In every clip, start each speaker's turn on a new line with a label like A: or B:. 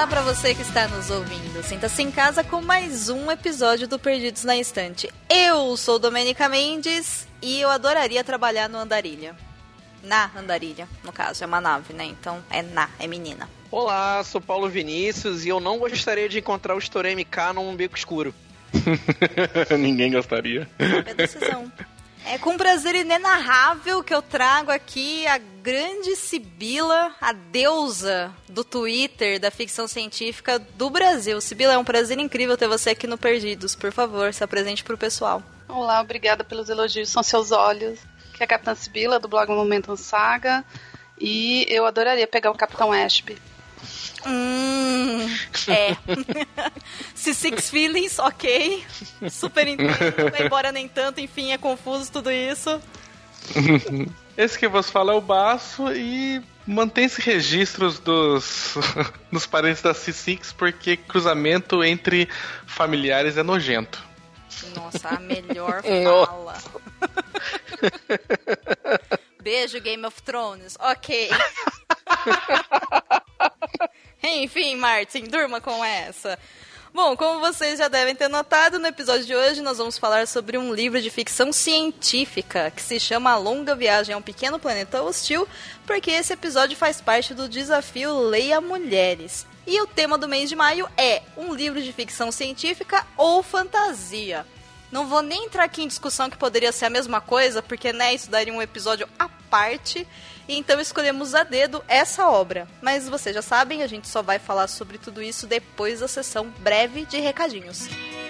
A: Olá para você que está nos ouvindo. Sinta-se em casa com mais um episódio do Perdidos na Estante. Eu sou Domenica Mendes e eu adoraria trabalhar no Andarilha. Na Andarilha, no caso, é uma nave, né? Então é na, é menina.
B: Olá, sou Paulo Vinícius e eu não gostaria de encontrar o Storm MK num beco escuro.
C: Ninguém gostaria.
A: É decisão. É com prazer inenarrável que eu trago aqui a grande Sibila, a deusa do Twitter da ficção científica do Brasil. Sibila, é um prazer incrível ter você aqui no Perdidos. Por favor, se apresente pro pessoal.
D: Olá, obrigada pelos elogios, são seus olhos. Que é a Capitã Sibila, do blog Momentum Saga. E eu adoraria pegar o Capitão Ashby.
A: Hum, é. Se Six Feelings, ok. Super entendo, embora nem tanto, enfim, é confuso tudo isso.
C: Esse que você fala é o Baço e mantém-se registros dos, dos parentes da C6 porque cruzamento entre familiares é nojento.
A: Nossa, a melhor fala. Beijo, Game of Thrones. Ok. Enfim, Martin, durma com essa. Bom, como vocês já devem ter notado, no episódio de hoje nós vamos falar sobre um livro de ficção científica que se chama A Longa Viagem a um Pequeno Planeta Hostil, porque esse episódio faz parte do desafio Leia Mulheres. E o tema do mês de maio é um livro de ficção científica ou fantasia. Não vou nem entrar aqui em discussão que poderia ser a mesma coisa, porque né, isso daria um episódio à parte. E então escolhemos a dedo essa obra. Mas vocês já sabem, a gente só vai falar sobre tudo isso depois da sessão breve de recadinhos. Olá,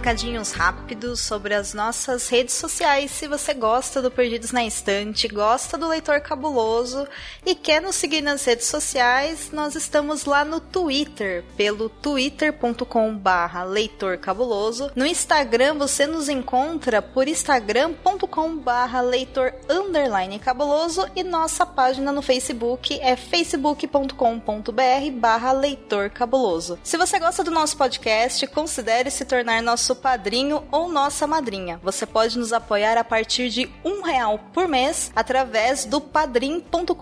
A: recadinhos rápidos sobre as nossas redes sociais. Se você gosta do Perdidos na Estante, gosta do Leitor Cabuloso e quer nos seguir nas redes sociais, nós estamos lá no Twitter, pelo twitter.com/barra Leitor Cabuloso. No Instagram você nos encontra por instagram.com/barra Leitor underline Cabuloso e nossa página no Facebook é facebook.com.br/barra Leitor Cabuloso. Se você gosta do nosso podcast, considere se tornar nosso padrinho ou nossa madrinha. Você pode nos apoiar a partir de um real por mês através do padrim.com.br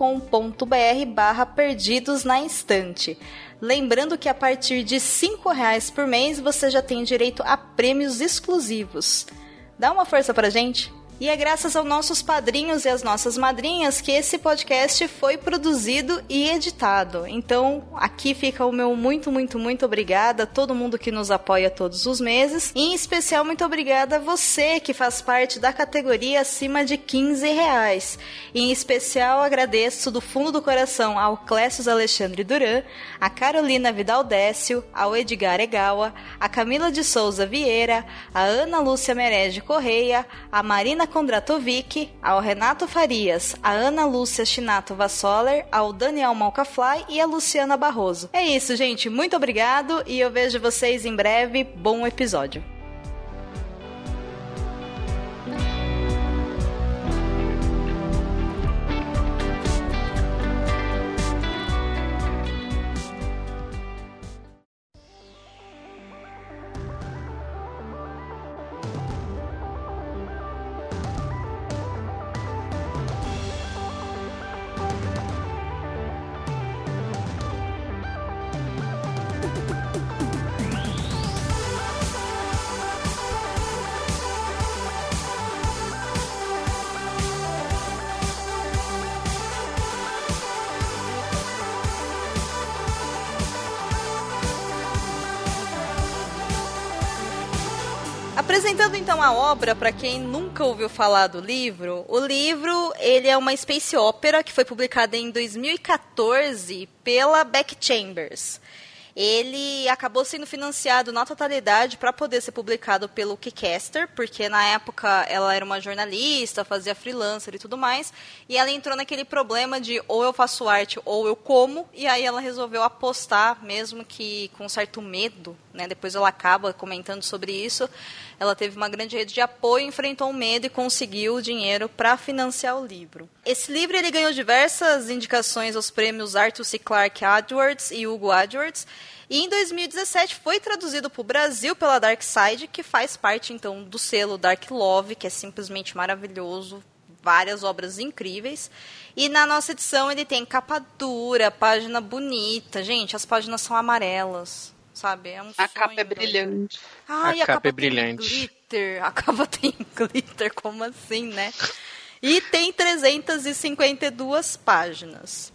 A: barra perdidos na instante. Lembrando que a partir de cinco reais por mês você já tem direito a prêmios exclusivos. Dá uma força pra gente! E é graças aos nossos padrinhos e às nossas madrinhas que esse podcast foi produzido e editado. Então, aqui fica o meu muito, muito, muito obrigada a todo mundo que nos apoia todos os meses. E, em especial, muito obrigada a você que faz parte da categoria acima de 15 reais. E, em especial, agradeço do fundo do coração ao Clécio Alexandre Duran, a Carolina Vidal Décio, ao Edgar Egawa, a Camila de Souza Vieira, a Ana Lúcia Merege Correia, a Marina Kondratovic, ao Renato Farias, a Ana Lúcia Chinato Vassoler, ao Daniel Malcafly e a Luciana Barroso. É isso, gente. Muito obrigado e eu vejo vocês em breve. Bom episódio. Obra para quem nunca ouviu falar do livro, o livro ele é uma space opera que foi publicada em 2014 pela Beck Chambers ele acabou sendo financiado na totalidade para poder ser publicado pelo Keycaster, porque na época ela era uma jornalista, fazia freelancer e tudo mais, e ela entrou naquele problema de ou eu faço arte ou eu como, e aí ela resolveu apostar, mesmo que com certo medo, né? Depois ela acaba comentando sobre isso. Ela teve uma grande rede de apoio, enfrentou o medo e conseguiu o dinheiro para financiar o livro. Esse livro ele ganhou diversas indicações aos prêmios Arthur C. Clarke Edwards e Hugo Edwards. E em 2017 foi traduzido para o Brasil pela Dark Side, que faz parte então do selo Dark Love, que é simplesmente maravilhoso, várias obras incríveis. E na nossa edição ele tem capa dura, página bonita. Gente, as páginas são amarelas sabe? É um
D: a capa é brilhante.
A: Ai,
B: a,
A: a
B: capa,
A: capa
B: é brilhante.
A: glitter. A capa tem glitter, como assim, né? E tem 352 páginas.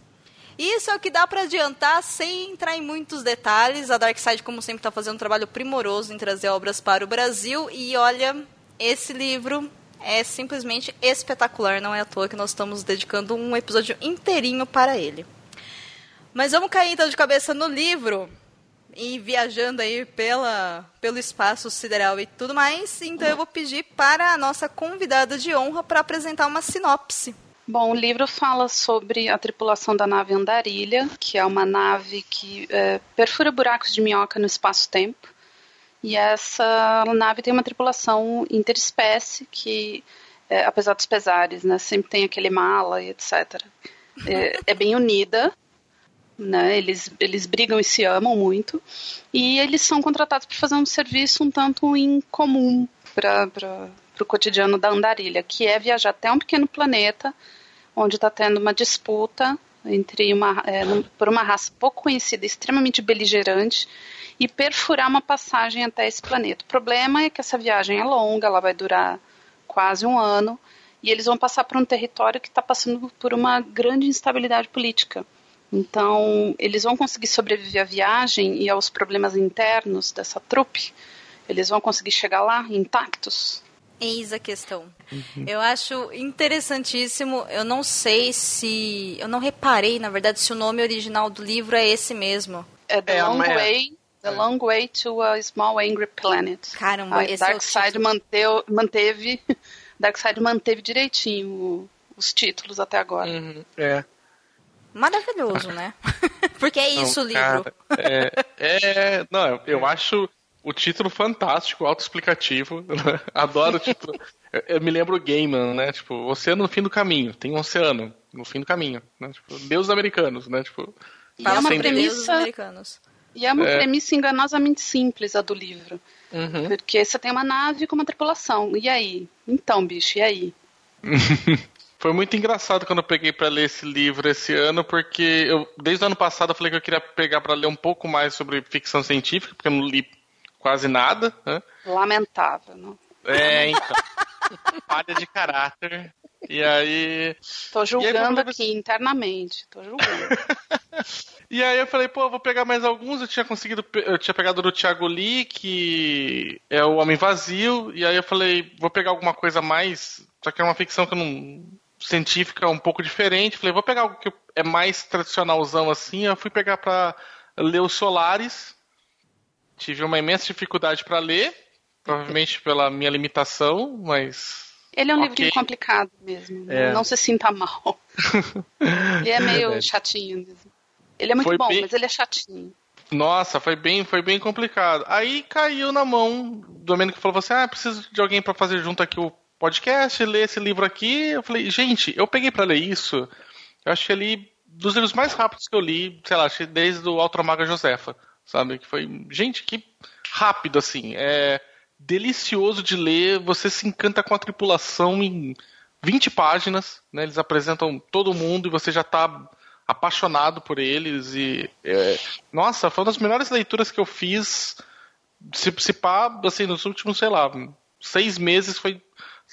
A: Isso é o que dá para adiantar sem entrar em muitos detalhes. A Darkside, como sempre, está fazendo um trabalho primoroso em trazer obras para o Brasil. E olha, esse livro é simplesmente espetacular. Não é à toa que nós estamos dedicando um episódio inteirinho para ele. Mas vamos cair então de cabeça no livro e viajando aí pela, pelo espaço sideral e tudo mais. Então eu vou pedir para a nossa convidada de honra para apresentar uma sinopse.
D: Bom, o livro fala sobre a tripulação da nave Andarilha, que é uma nave que é, perfura buracos de minhoca no espaço-tempo. E essa nave tem uma tripulação interespécie que, é, apesar dos pesares, né, sempre tem aquele mala e etc. É, é bem unida né? Eles, eles brigam e se amam muito. E eles são contratados para fazer um serviço um tanto incomum para o cotidiano da andarilha, que é viajar até um pequeno planeta onde está tendo uma disputa entre uma, é, por uma raça pouco conhecida, extremamente beligerante, e perfurar uma passagem até esse planeta. O problema é que essa viagem é longa, ela vai durar quase um ano, e eles vão passar por um território que está passando por uma grande instabilidade política. Então, eles vão conseguir sobreviver à viagem e aos problemas internos dessa trupe? Eles vão conseguir chegar lá intactos?
A: Eis a questão. Uhum. Eu acho interessantíssimo. Eu não sei se. Eu não reparei, na verdade, se o nome original do livro é esse mesmo.
D: É The é, Long é. Way. The Long Way to a Small Angry Planet.
A: Caramba, a
D: esse Dark
A: é o
D: Side manteve, manteve Dark Side manteve direitinho os títulos até agora.
B: Uhum, é
A: maravilhoso, né? Porque é isso não, o livro. Cara,
C: é, é, não, eu acho o título fantástico, autoexplicativo. Adoro o título. Eu, eu, me lembro o Gaiman, né? Tipo, oceano no fim do caminho. Tem um oceano no fim do caminho. Né? Tipo, Deus americanos, né? Tipo,
D: e é uma premissa. Americanos. E é uma é. premissa enganosamente simples a do livro. Uhum. Porque você tem uma nave com uma tripulação. E aí? Então, bicho, e aí?
C: Foi muito engraçado quando eu peguei para ler esse livro esse ano, porque eu, desde o ano passado eu falei que eu queria pegar para ler um pouco mais sobre ficção científica, porque eu não li quase nada. Né?
D: Lamentável, não?
C: É, então. Falha de caráter. E aí.
D: Tô julgando aí, aqui internamente. Tô julgando.
C: e aí eu falei, pô, eu vou pegar mais alguns. Eu tinha conseguido. Eu tinha pegado do Thiago Lee, que é o Homem Vazio. E aí eu falei, vou pegar alguma coisa mais. Só que é uma ficção que eu não científica um pouco diferente. Falei, vou pegar algo que é mais tradicionalzão assim. Eu fui pegar para ler os Solares. Tive uma imensa dificuldade para ler, provavelmente pela minha limitação, mas.
D: Ele é um okay. livro complicado mesmo. É. Não se sinta mal. ele é meio é chatinho mesmo. Ele é muito foi bom, bem... mas ele é chatinho.
C: Nossa, foi bem, foi bem complicado. Aí caiu na mão do Domênico falou assim: "Ah, preciso de alguém para fazer junto aqui o podcast, ler esse livro aqui. Eu falei, gente, eu peguei para ler isso. Eu acho que ali dos livros mais rápidos que eu li, sei lá, desde o Altromaga Josefa, sabe? Que foi, gente, que rápido assim. É delicioso de ler, você se encanta com a tripulação em 20 páginas, né? Eles apresentam todo mundo e você já está apaixonado por eles e é, nossa, foi uma das melhores leituras que eu fiz se, se pá, assim, nos últimos, sei lá, seis meses foi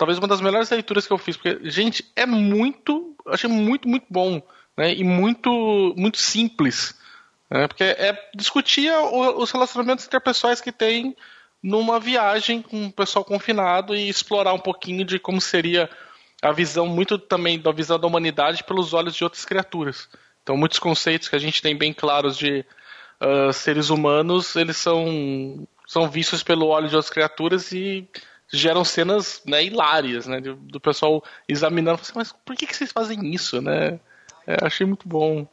C: talvez uma das melhores leituras que eu fiz, porque, gente, é muito, achei muito, muito bom, né, e muito, muito simples, né, porque é discutir os relacionamentos interpessoais que tem numa viagem com o pessoal confinado e explorar um pouquinho de como seria a visão muito também da visão da humanidade pelos olhos de outras criaturas. Então, muitos conceitos que a gente tem bem claros de uh, seres humanos, eles são, são vistos pelo olho de outras criaturas e geram cenas né, hilárias, né? Do pessoal examinando, assim, mas por que, que vocês fazem isso, né? É, achei muito bom.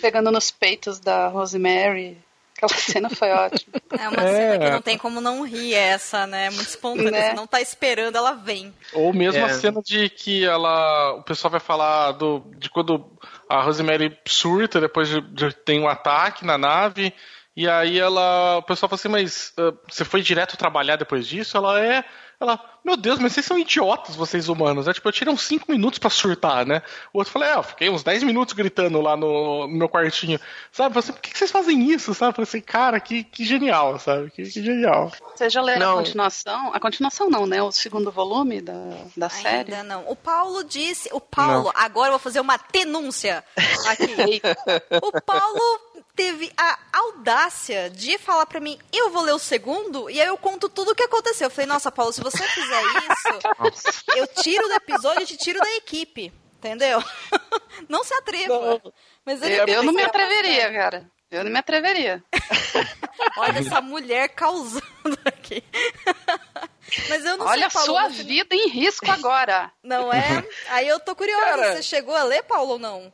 D: Pegando nos peitos da Rosemary. Aquela cena foi ótima.
A: É uma é. cena que não tem como não rir essa, né? Muito espontânea. Né? Você não tá esperando, ela vem.
C: Ou mesmo é. a cena de que ela. O pessoal vai falar do, de quando a Rosemary surta, depois de, de tem um ataque na nave. E aí ela. O pessoal fala assim, mas uh, você foi direto trabalhar depois disso? Ela é. Ela, meu Deus, mas vocês são idiotas, vocês humanos. É tipo, eu tirei uns 5 minutos para surtar, né? O outro falou, é, eu fiquei uns 10 minutos gritando lá no, no meu quartinho. Sabe? Assim, por que, que vocês fazem isso? Sabe? Falei assim, cara, que, que genial, sabe? Que, que genial.
D: Você já leram a continuação? A continuação não, né? O segundo volume da, da Ainda série?
A: Ainda não. O Paulo disse. O Paulo, não. agora eu vou fazer uma denúncia aqui. o Paulo teve a audácia de falar para mim, eu vou ler o segundo, e aí eu conto tudo o que aconteceu. Eu falei, nossa, Paulo, se você fizer isso, eu tiro do episódio e te tiro da equipe. Entendeu? Não se atreva. Não.
D: Mas ele, eu, eu não me atreveria, cara. Eu não me atreveria.
A: Olha essa mulher causando aqui. Mas eu não
D: Olha
A: sei,
D: Paulo, a sua vida em risco agora.
A: Não é? Aí eu tô curiosa. Cara... Você chegou a ler, Paulo, ou não?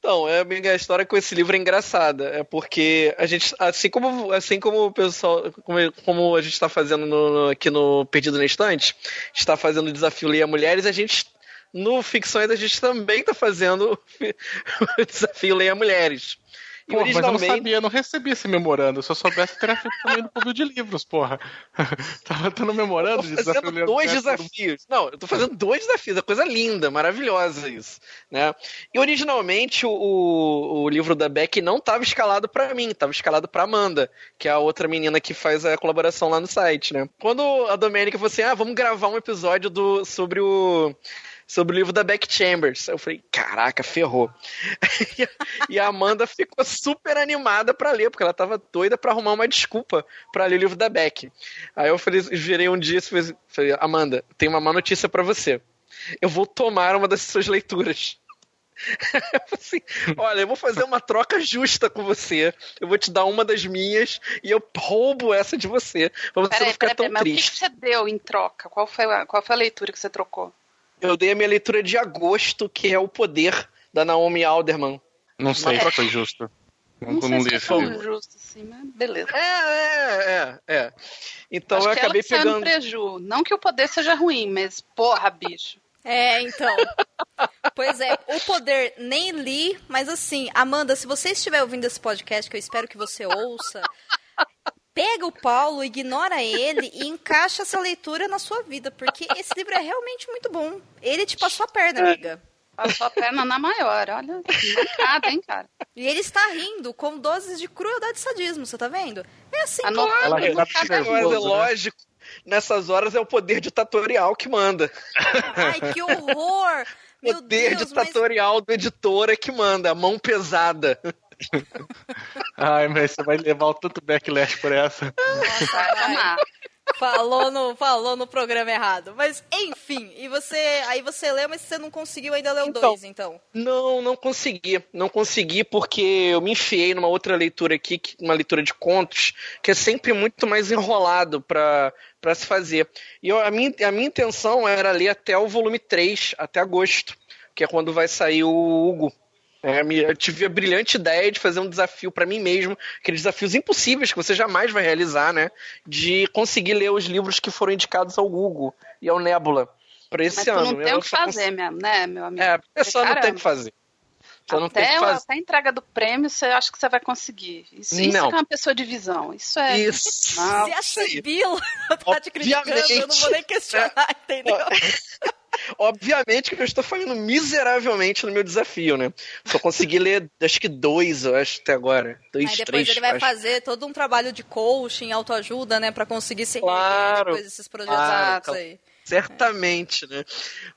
B: Então, é a história com esse livro é engraçada. É porque a gente, assim como, assim como o pessoal, como, como a gente está fazendo no, aqui no Perdido na Estante, está fazendo o desafio Leia Mulheres, a gente no Ficções a gente também está fazendo o desafio Leia Mulheres.
C: Porra, originalmente... mas eu não sabia, eu não recebi esse memorando. Se eu soubesse, teria feito também no público de livros, porra. Tava tendo memorando
B: de fazendo desafio dois desafios. Não, eu tô fazendo dois desafios. É coisa linda, maravilhosa isso. Né? E originalmente o, o, o livro da Beck não estava escalado para mim, estava escalado para Amanda, que é a outra menina que faz a colaboração lá no site, né? Quando a Domênica falou assim: ah, vamos gravar um episódio do, sobre o sobre o livro da Beck Chambers. Eu falei, caraca, ferrou. e a Amanda ficou super animada para ler, porque ela tava doida para arrumar uma desculpa para ler o livro da Beck. Aí eu falei, virei um dia e falei, Amanda, tem uma má notícia para você. Eu vou tomar uma das suas leituras. assim, olha, eu vou fazer uma troca justa com você. Eu vou te dar uma das minhas e eu roubo essa de você. Pra você pera não ficar tão triste. Mas
D: o que você deu em troca? Qual foi, a, qual foi a leitura que você trocou?
B: Eu dei a minha leitura de agosto, que é O Poder, da Naomi Alderman.
C: Não sei se foi justo.
D: Não, não, não sei se foi justo, sim, mas beleza. É,
B: é, é, é. Então
D: Acho
B: eu acabei
D: que ela
B: pegando.
D: Preju. Não que o poder seja ruim, mas porra, bicho.
A: É, então. pois é, o poder nem li, mas assim, Amanda, se você estiver ouvindo esse podcast, que eu espero que você ouça, pega o Paulo, ignora ele e encaixa essa leitura na sua vida, porque esse livro é realmente muito bom. Ele te passou a perna, amiga.
D: Passou a perna na maior, olha. Marcada, hein, cara.
A: E ele está rindo com doses de crueldade e sadismo, você tá vendo? É assim,
B: a claro. Ela é, é lógico. Nessas horas é o poder ditatorial que manda.
A: Ai, que horror!
B: Meu poder Deus, ditatorial mas... do editor é que manda, a mão pesada.
C: Ai, mas você vai levar o tanto backlash por essa.
A: Nossa, vai Falou no, falou no programa errado. Mas, enfim, e você. Aí você leu, mas você não conseguiu ainda ler o 2, então, então?
B: Não, não consegui. Não consegui porque eu me enfiei numa outra leitura aqui, uma leitura de contos, que é sempre muito mais enrolado para para se fazer. E eu, a, minha, a minha intenção era ler até o volume 3, até agosto, que é quando vai sair o Hugo. É, eu tive a brilhante ideia de fazer um desafio para mim mesmo, aqueles desafios impossíveis que você jamais vai realizar, né? De conseguir ler os livros que foram indicados ao Google e ao Nebula para esse
D: Mas
B: ano.
D: não tem o que fazer mesmo, né, meu amigo?
B: É, a pessoa não tem o que fazer.
D: Você até, até a entrega do prêmio, você acha que você vai conseguir. Isso, isso é uma pessoa de visão. Isso é.
B: Isso.
A: Se a Sibila tá te criticando, eu não vou nem questionar, entendeu?
B: Obviamente que eu estou falhando miseravelmente no meu desafio, né? Só consegui ler, acho que dois, eu acho, até agora. Dois,
A: Aí depois
B: três,
A: ele vai
B: acho.
A: fazer todo um trabalho de coaching, autoajuda, né? para conseguir ser
B: claro,
A: depois desses projetos
B: claro,
A: aí.
B: Certamente, né?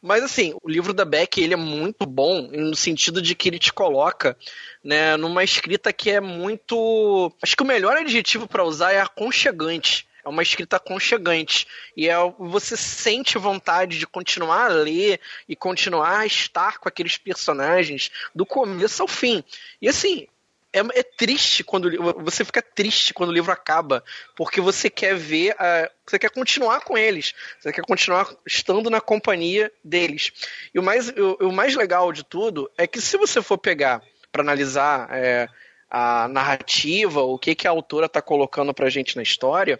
B: Mas assim, o livro da Beck, ele é muito bom no sentido de que ele te coloca, né, numa escrita que é muito, acho que o melhor adjetivo para usar é aconchegante é uma escrita aconchegante. E é, você sente vontade de continuar a ler e continuar a estar com aqueles personagens do começo ao fim. E assim, é, é, triste quando você fica triste quando o livro acaba, porque você quer ver, uh, você quer continuar com eles, você quer continuar estando na companhia deles. E o mais, o, o mais legal de tudo é que se você for pegar para analisar é, a narrativa, o que, que a autora está colocando para a gente na história,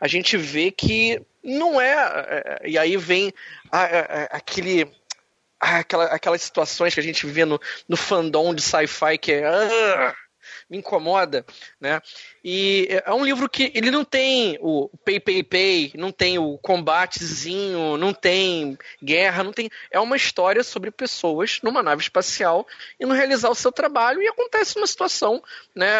B: a gente vê que não é, é e aí vem a, a, aquele aquela, aquelas situações que a gente vê no, no fandom de sci-fi que é. Uh, me incomoda, né? E é um livro que ele não tem o pay pay pay, não tem o combatezinho, não tem guerra, não tem. É uma história sobre pessoas numa nave espacial e não realizar o seu trabalho e acontece uma situação, né?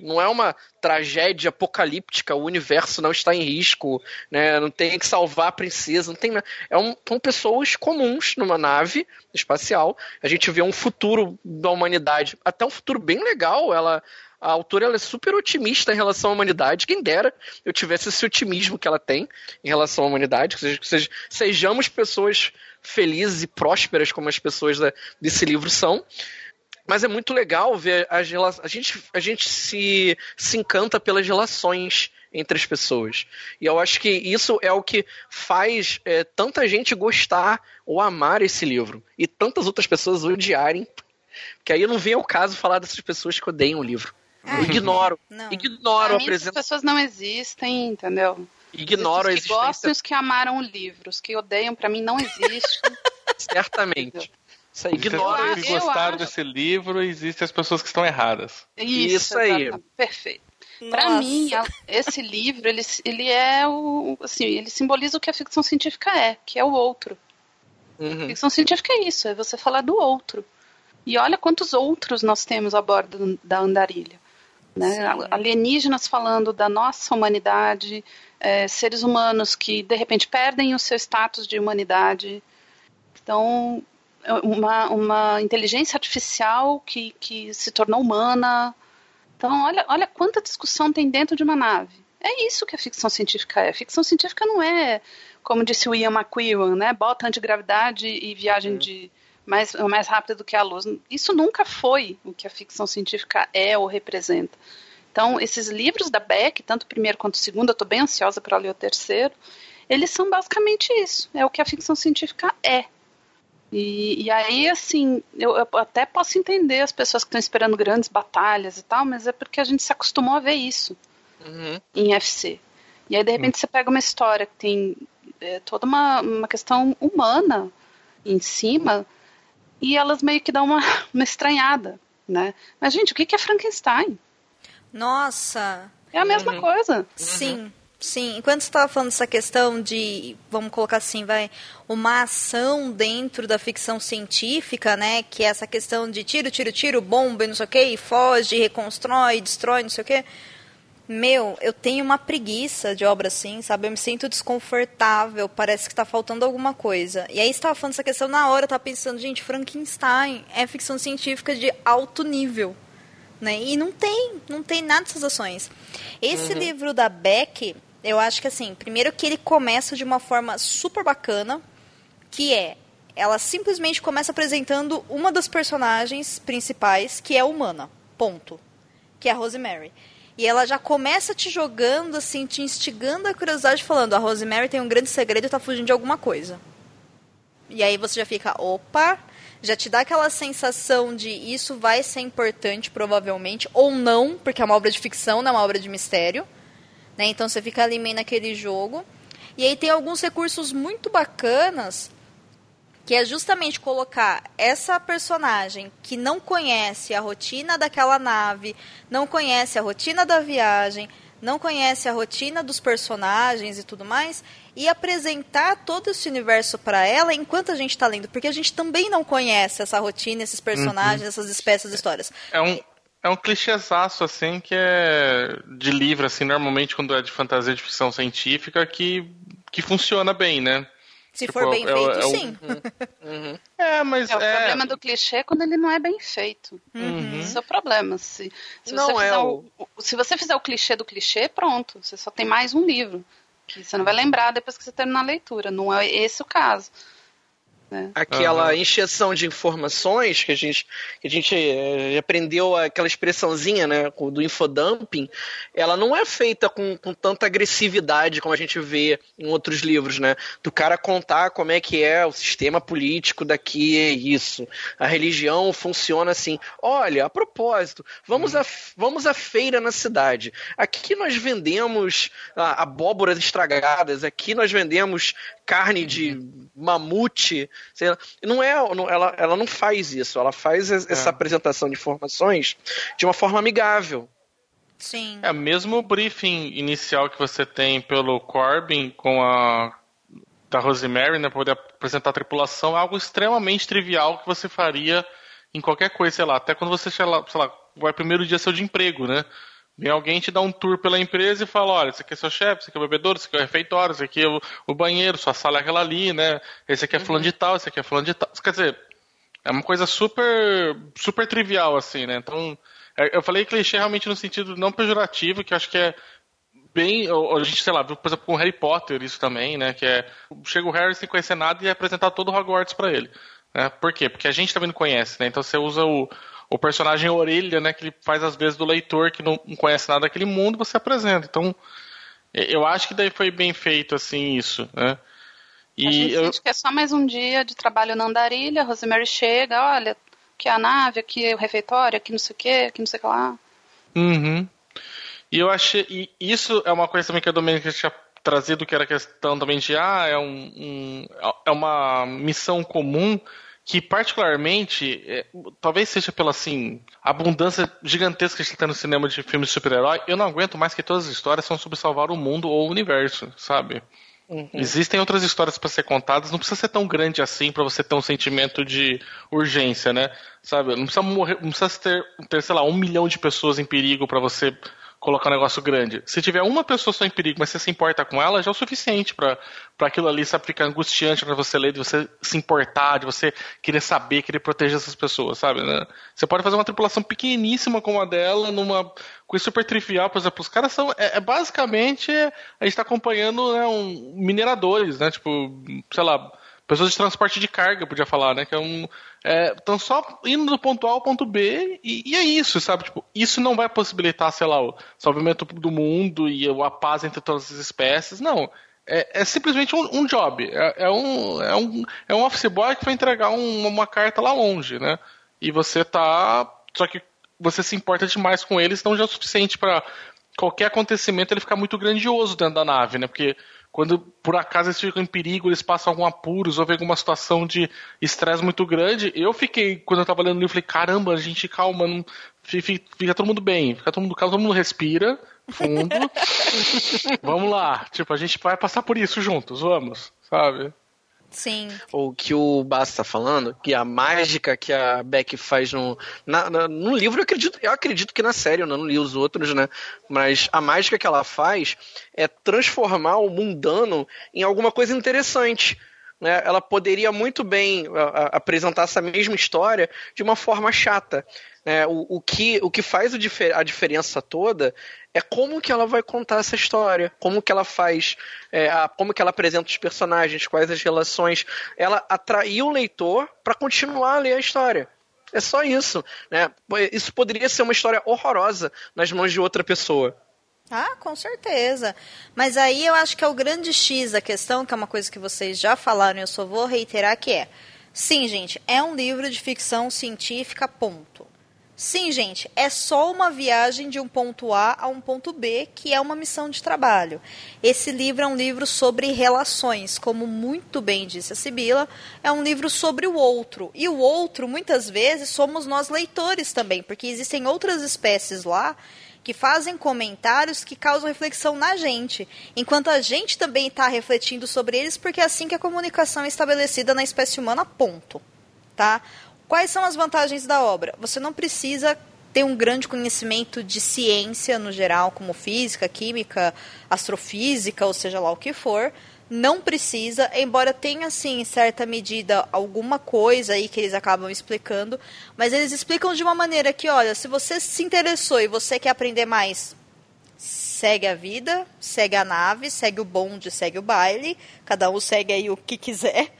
B: Não é uma tragédia apocalíptica, o universo não está em risco, né? Não tem que salvar a princesa, não tem. É um, são pessoas comuns numa nave espacial. A gente vê um futuro da humanidade, até um futuro bem legal. Ela a autora ela é super otimista em relação à humanidade. Quem dera eu tivesse esse otimismo que ela tem em relação à humanidade, que, seja, que sejamos pessoas felizes e prósperas como as pessoas da, desse livro são. Mas é muito legal ver as relações. A gente, a gente se, se encanta pelas relações entre as pessoas. E eu acho que isso é o que faz é, tanta gente gostar ou amar esse livro. E tantas outras pessoas odiarem. Que aí não vem ao caso falar dessas pessoas que odeiam o livro. Eu ignoro. Não. Ignoro
D: a presença. As pessoas não existem, entendeu?
B: Ignoro
D: a
B: existência.
D: Os que gostam e os que amaram o livro. Os que odeiam, para mim, não existe.
B: Certamente.
C: Isso aí, ignora que gostaram desse livro, existem as pessoas que estão erradas.
D: Isso, Isso aí. Perfeito. Para mim, esse livro, ele, ele é o. Assim, ele simboliza o que a ficção científica é, que é o outro. Uhum. Ficção científica é isso, é você falar do outro. E olha quantos outros nós temos a bordo da andarilha. Né? Alienígenas falando da nossa humanidade, é, seres humanos que de repente perdem o seu status de humanidade. Então, uma, uma inteligência artificial que, que se tornou humana. Então, olha, olha quanta discussão tem dentro de uma nave. É isso que a ficção científica é. A ficção científica não é, como disse o Ian McEwan, né? Bota antigravidade e viagem uhum. de mais, mais rápida do que a luz. Isso nunca foi o que a ficção científica é ou representa. Então, esses livros da Beck, tanto o primeiro quanto o segundo, eu estou bem ansiosa para ler o terceiro, eles são basicamente isso. É o que a ficção científica é. E, e aí, assim, eu, eu, até posso entender as pessoas que estão esperando grandes batalhas e tal, mas é porque a gente se acostumou a ver isso uhum. em FC. E aí, de repente, uhum. você pega uma história que tem é, toda uma, uma questão humana em cima e elas meio que dão uma, uma estranhada, né? Mas, gente, o que é Frankenstein?
A: Nossa!
D: É a mesma uhum. coisa.
A: Sim. Sim, enquanto você estava falando dessa questão de, vamos colocar assim, vai, uma ação dentro da ficção científica, né? Que é essa questão de tiro, tiro, tiro, bomba e não sei o que, e foge, reconstrói, destrói, não sei o que. Meu, eu tenho uma preguiça de obra assim, sabe? Eu me sinto desconfortável, parece que tá faltando alguma coisa. E aí estava falando essa questão na hora, eu tava pensando, gente, Frankenstein é ficção científica de alto nível. Né? E não tem, não tem nada dessas ações. Esse uhum. livro da Beck, eu acho que assim, primeiro que ele começa de uma forma super bacana, que é ela simplesmente começa apresentando uma das personagens principais que é humana. Ponto. Que é a Rosemary. E ela já começa te jogando, assim, te instigando a curiosidade, falando: a Rosemary tem um grande segredo e tá fugindo de alguma coisa. E aí você já fica, opa, já te dá aquela sensação de isso vai ser importante, provavelmente, ou não, porque é uma obra de ficção, não é uma obra de mistério. Né? Então você fica ali meio naquele jogo. E aí tem alguns recursos muito bacanas que é justamente colocar essa personagem que não conhece a rotina daquela nave, não conhece a rotina da viagem, não conhece a rotina dos personagens e tudo mais, e apresentar todo esse universo para ela enquanto a gente está lendo, porque a gente também não conhece essa rotina, esses personagens, uhum. essas espécies de histórias.
C: É um, é um clichêzaço, assim, que é de livro, assim, normalmente quando é de fantasia de ficção científica, que, que funciona bem, né?
A: Se tipo, for bem é, feito, é, sim.
C: Uhum. É, mas.
D: É, o é... problema do clichê é quando ele não é bem feito. Uhum. Esse é o problema. Se, se, não você é o... o... se você fizer o clichê do clichê, pronto. Você só tem mais um livro. Que você não vai lembrar depois que você terminar a leitura. Não é esse o caso.
B: Né? Aquela uhum. encheção de informações que a gente, que a gente é, aprendeu aquela expressãozinha, né, do infodumping, ela não é feita com, com tanta agressividade como a gente vê em outros livros, né? Do cara contar como é que é o sistema político daqui é isso. A religião funciona assim. Olha, a propósito, vamos, uhum. a, vamos à feira na cidade. Aqui nós vendemos ah, abóboras estragadas, aqui nós vendemos carne de mamute. Sei lá. Não é, não, ela, ela não faz isso. Ela faz essa é. apresentação de informações de uma forma amigável.
A: Sim.
C: É, mesmo o briefing inicial que você tem pelo Corbin com a da Rosemary, né, para poder apresentar a tripulação, é algo extremamente trivial que você faria em qualquer coisa, sei lá, até quando você, sei lá, vai primeiro dia seu de emprego, né? Vem alguém te dá um tour pela empresa e fala: olha, esse aqui é seu chefe, esse aqui é o bebedouro, esse aqui é o refeitório, esse aqui é o, o banheiro, sua sala é aquela ali, né? Esse aqui é fulano de tal, esse aqui é fulano de tal. Quer dizer, é uma coisa super, super trivial, assim, né? Então, é, eu falei clichê realmente no sentido não pejorativo, que eu acho que é bem. A gente, sei lá, viu, por exemplo, com Harry Potter isso também, né? Que é. Chega o Harry sem conhecer nada e é apresentar todo o Hogwarts para ele. Né? Por quê? Porque a gente também não conhece, né? Então você usa o, o personagem orelha, né, que ele faz às vezes do leitor que não conhece nada daquele mundo, você apresenta. Então, eu acho que daí foi bem feito assim isso, né?
D: E a gente eu... sente que é só mais um dia de trabalho na andarilha, a Rosemary chega, olha, aqui é a nave, aqui é o refeitório, aqui não sei o que, aqui não sei o que lá.
C: Uhum. E eu achei, e isso é uma coisa também que a Domenica tinha trazido, que era a questão também de, ah, é, um, um é uma missão comum, que particularmente, é, talvez seja pela assim, abundância gigantesca que a gente tem no cinema de filmes de super-herói, eu não aguento mais que todas as histórias são sobre salvar o mundo ou o universo, sabe? Uhum. Existem outras histórias para ser contadas, não precisa ser tão grande assim para você ter um sentimento de urgência, né? Sabe? Não precisa morrer, não precisa ter, ter sei lá, um milhão de pessoas em perigo para você colocar um negócio grande. Se tiver uma pessoa só em perigo, mas você se importa com ela, já é o suficiente para aquilo ali, sabe, ficar angustiante para você ler, de você se importar, de você querer saber, querer proteger essas pessoas, sabe? Né? Você pode fazer uma tripulação pequeníssima como a dela, numa coisa super trivial, por exemplo, os caras são, é, é basicamente, a gente está acompanhando né, um, mineradores, né, tipo, sei lá, pessoas de transporte de carga, podia falar, né? Que é um. Estão é, só indo do ponto A ao ponto B e, e, é isso, sabe? Tipo, isso não vai possibilitar, sei lá, o salvamento do mundo e a paz entre todas as espécies. Não. É, é simplesmente um, um job. É, é, um, é, um, é um office boy que vai entregar um, uma carta lá longe, né? E você tá. Só que você se importa demais com eles, então já é o suficiente para qualquer acontecimento ele ficar muito grandioso dentro da nave, né? Porque quando por acaso eles ficam em perigo, eles passam algum apuros ou vem alguma situação de estresse muito grande, eu fiquei, quando eu tava lendo o livro, falei, caramba, a gente calma, não, fica, fica, todo mundo bem, fica todo mundo calmo, todo mundo respira fundo. vamos lá, tipo, a gente vai passar por isso juntos, vamos, sabe?
A: Sim.
B: O que o Bass está falando, que a mágica que a Beck faz no, na, na, no livro, eu acredito, eu acredito que na série, eu não li os outros, né? Mas a mágica que ela faz é transformar o mundano em alguma coisa interessante. Né? Ela poderia muito bem a, a, apresentar essa mesma história de uma forma chata. É, o, o, que, o que faz a diferença toda é como que ela vai contar essa história, como que ela faz, é, a, como que ela apresenta os personagens, quais as relações. Ela atraiu o leitor para continuar a ler a história. É só isso. Né? Isso poderia ser uma história horrorosa nas mãos de outra pessoa.
A: Ah, com certeza. Mas aí eu acho que é o grande X da questão, que é uma coisa que vocês já falaram, eu só vou reiterar que é. Sim, gente, é um livro de ficção científica, ponto. Sim, gente, é só uma viagem de um ponto A a um ponto B, que é uma missão de trabalho. Esse livro é um livro sobre relações, como muito bem disse a Sibila, é um livro sobre o outro. E o outro, muitas vezes, somos nós leitores também, porque existem outras espécies lá que fazem comentários que causam reflexão na gente, enquanto a gente também está refletindo sobre eles, porque é assim que a comunicação é estabelecida na espécie humana, ponto. Tá? Quais são as vantagens da obra? Você não precisa ter um grande conhecimento de ciência no geral, como física, química, astrofísica, ou seja lá o que for. Não precisa, embora tenha, assim, em certa medida, alguma coisa aí que eles acabam explicando, mas eles explicam de uma maneira que, olha, se você se interessou e você quer aprender mais, segue a vida, segue a nave, segue o bonde, segue o baile, cada um segue aí o que quiser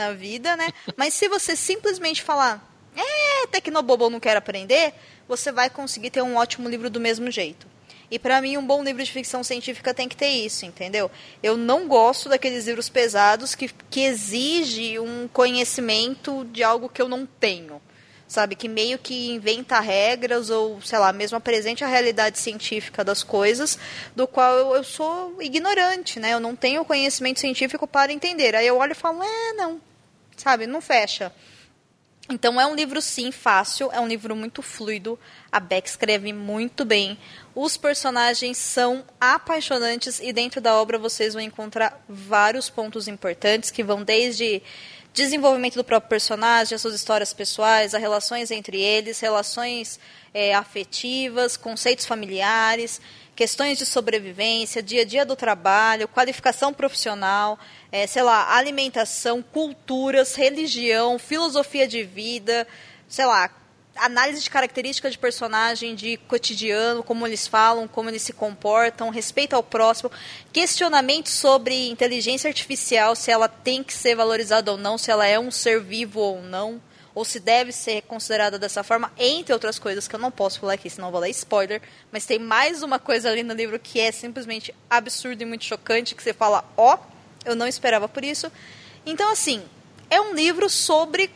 A: na vida, né? Mas se você simplesmente falar, é, Tecnobobo não quero aprender, você vai conseguir ter um ótimo livro do mesmo jeito. E para mim, um bom livro de ficção científica tem que ter isso, entendeu? Eu não gosto daqueles livros pesados que, que exige um conhecimento de algo que eu não tenho. Sabe? Que meio que inventa regras ou, sei lá, mesmo apresente a realidade científica das coisas, do qual eu, eu sou ignorante, né? Eu não tenho conhecimento científico para entender. Aí eu olho e falo, é, não. Sabe? Não fecha. Então é um livro sim fácil, é um livro muito fluido. A Beck escreve muito bem. Os personagens são apaixonantes e dentro da obra vocês vão encontrar vários pontos importantes que vão desde desenvolvimento do próprio personagem, as suas histórias pessoais, as relações entre eles, relações é, afetivas, conceitos familiares, questões de sobrevivência, dia a dia do trabalho, qualificação profissional, é, sei lá, alimentação, culturas, religião, filosofia de vida, sei lá, análise de características de personagem, de cotidiano, como eles falam, como eles se comportam, respeito ao próximo, questionamentos sobre inteligência artificial, se ela tem que ser valorizada ou não, se ela é um ser vivo ou não, ou se deve ser considerada dessa forma, entre outras coisas que eu não posso falar aqui, senão vou dar spoiler, mas tem mais uma coisa ali no livro que é simplesmente absurdo e muito chocante, que você fala, ó, oh, eu não esperava por isso. Então, assim, é um livro sobre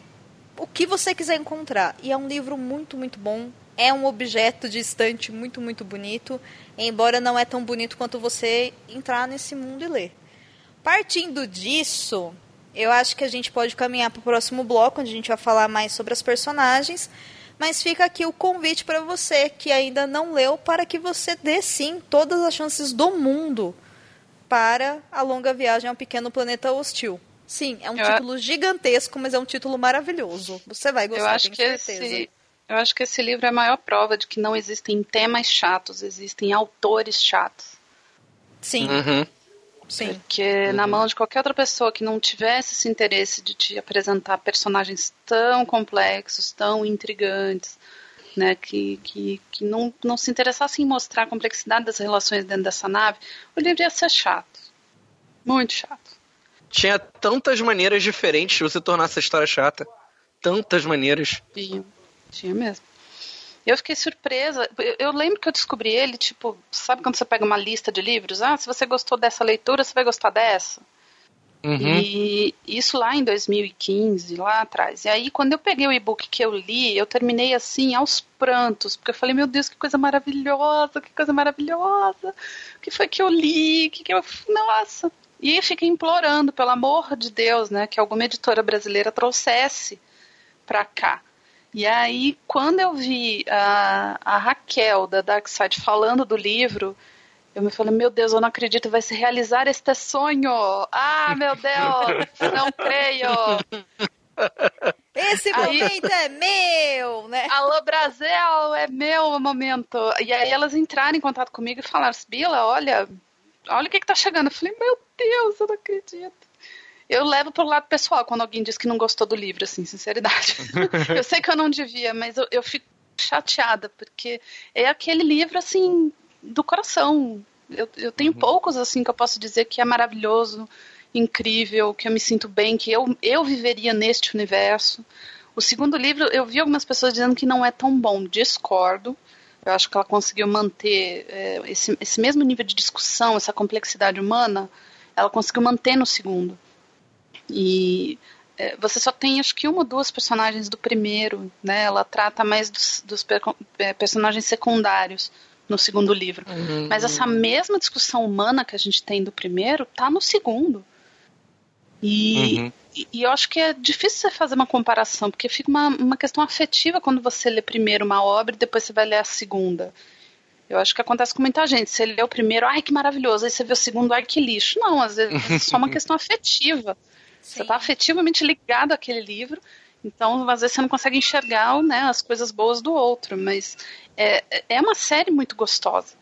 A: o que você quiser encontrar. E é um livro muito, muito bom. É um objeto de estante muito, muito bonito, embora não é tão bonito quanto você entrar nesse mundo e ler. Partindo disso, eu acho que a gente pode caminhar para o próximo bloco, onde a gente vai falar mais sobre as personagens. Mas fica aqui o convite para você que ainda não leu, para que você dê sim todas as chances do mundo para a longa viagem ao pequeno planeta hostil. Sim, é um eu título gigantesco, mas é um título maravilhoso. Você vai gostar,
D: eu acho que
A: certeza.
D: Esse, eu acho que esse livro é a maior prova de que não existem temas chatos, existem autores chatos.
A: Sim.
B: Uhum.
D: Sim. Porque uhum. na mão de qualquer outra pessoa que não tivesse esse interesse de te apresentar personagens tão complexos, tão intrigantes, né, que, que, que não, não se interessasse em mostrar a complexidade das relações dentro dessa nave, o livro ia ser chato. Muito chato
B: tinha tantas maneiras diferentes de você tornar essa história chata. Tantas maneiras.
D: Tinha, tinha mesmo. Eu fiquei surpresa. Eu, eu, lembro que eu descobri ele, tipo, sabe quando você pega uma lista de livros? Ah, se você gostou dessa leitura, você vai gostar dessa. Uhum. E isso lá em 2015, lá atrás. E aí, quando eu peguei o e-book que eu li, eu terminei assim, aos prantos, porque eu falei, meu Deus, que coisa maravilhosa, que coisa maravilhosa. O que foi que eu li? Que que eu... Nossa, e fiquei implorando, pelo amor de Deus, né, que alguma editora brasileira trouxesse para cá. E aí, quando eu vi a, a Raquel da Dark Side falando do livro, eu me falei, meu Deus, eu não acredito, vai se realizar este sonho. Ah, meu Deus, não creio.
A: Esse aí, momento é meu, né?
D: Alô, Brasil, é meu momento. E aí elas entraram em contato comigo e falaram, Bila, olha, olha o que, que tá chegando. Eu falei, meu Deus, eu não acredito. Eu levo pro lado pessoal quando alguém diz que não gostou do livro, assim, sinceridade. eu sei que eu não devia, mas eu, eu fico chateada, porque é aquele livro, assim, do coração. Eu, eu tenho uhum. poucos, assim, que eu posso dizer que é maravilhoso, incrível, que eu me sinto bem, que eu, eu viveria neste universo. O segundo livro, eu vi algumas pessoas dizendo que não é tão bom. Discordo. Eu acho que ela conseguiu manter é, esse, esse mesmo nível de discussão, essa complexidade humana, ela conseguiu manter no segundo. E é, você só tem acho que uma ou duas personagens do primeiro, né? Ela trata mais dos, dos é, personagens secundários no segundo livro. Uhum. Mas essa mesma discussão humana que a gente tem do primeiro tá no segundo. E, uhum. e, e, eu acho que é difícil você fazer uma comparação, porque fica uma, uma questão afetiva quando você lê primeiro uma obra e depois você vai ler a segunda. Eu acho que acontece com muita gente. Você lê o primeiro, ai que maravilhoso, aí você vê o segundo, ai que lixo. Não, às vezes é só uma questão afetiva. Você está afetivamente ligado àquele livro, então às vezes você não consegue enxergar né, as coisas boas do outro. Mas é, é uma série muito gostosa.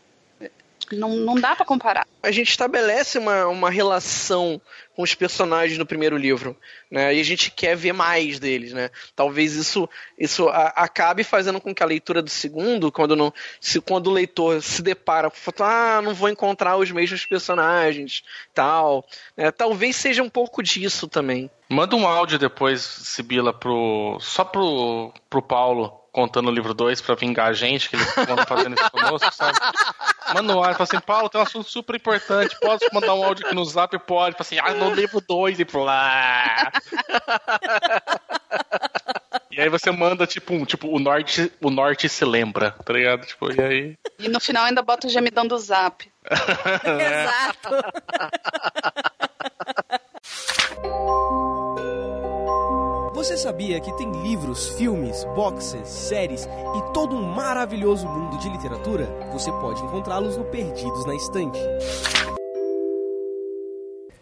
D: Não, não dá para comparar.
B: A gente estabelece uma, uma relação com os personagens no primeiro livro, né? E a gente quer ver mais deles, né? Talvez isso, isso a, acabe fazendo com que a leitura do segundo, quando, não, se, quando o leitor se depara com ah, não vou encontrar os mesmos personagens, tal, né? talvez seja um pouco disso também.
C: Manda um áudio depois, Sibila, pro só pro, pro Paulo contando o livro 2 pra vingar a gente, que eles estão fazendo isso conosco, sabe? Manda um áudio, fala assim, Paulo, tem um assunto super importante, pode mandar um áudio aqui no zap? Pode. Fala assim, ah, no livro 2 e lá. E aí você manda, tipo, um, tipo, o norte, o norte se lembra, tá ligado? Tipo, e aí.
D: E no final ainda bota o gemidão do zap.
A: Exato.
E: Você sabia que tem livros, filmes, boxes, séries e todo um maravilhoso mundo de literatura? Você pode encontrá-los no Perdidos na Estante.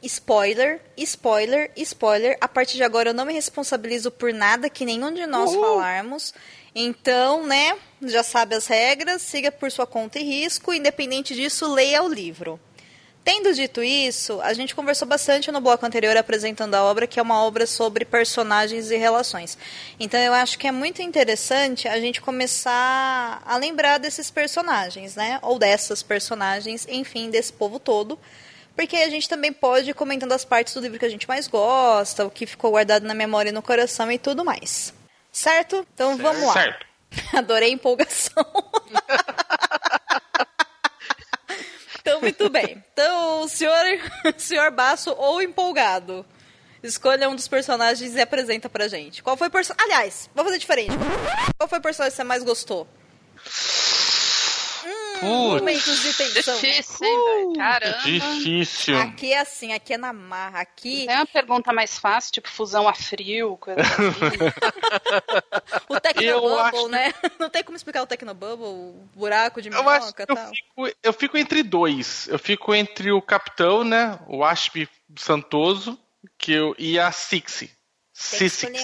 A: Spoiler, spoiler, spoiler. A partir de agora eu não me responsabilizo por nada que nenhum de nós
B: Uhul.
A: falarmos. Então, né, já sabe as regras, siga por sua conta e risco. Independente disso, leia o livro. Tendo dito isso, a gente conversou bastante no bloco anterior apresentando a obra, que é uma obra sobre personagens e relações. Então eu acho que é muito interessante a gente começar a lembrar desses personagens, né? Ou dessas personagens, enfim, desse povo todo. Porque a gente também pode ir comentando as partes do livro que a gente mais gosta, o que ficou guardado na memória e no coração e tudo mais. Certo? Então vamos lá.
C: Certo.
A: Adorei a empolgação. muito bem. Então, o senhor, o senhor Baço ou empolgado? Escolha um dos personagens e apresenta pra gente. Qual foi o personagem. Aliás, vou fazer diferente. Qual foi o personagem que você mais gostou? Hum,
C: Putz.
A: momentos de tensão.
D: Difícil, hein, velho? Caramba.
C: Difícil.
A: Aqui é assim, aqui é na marra. Aqui,
D: Tem uma pergunta mais fácil, tipo fusão a frio, coisa assim.
A: o
C: Eu
A: Tecnobubble,
C: acho-
A: né? Não tem como explicar o Tecnobubble, o buraco de
C: Eu
A: minhoca e
C: eu
A: tal.
C: fico, eu fico entre dois. Eu fico entre o capitão, né? O Ashby Santoso que eu, e a Sixi.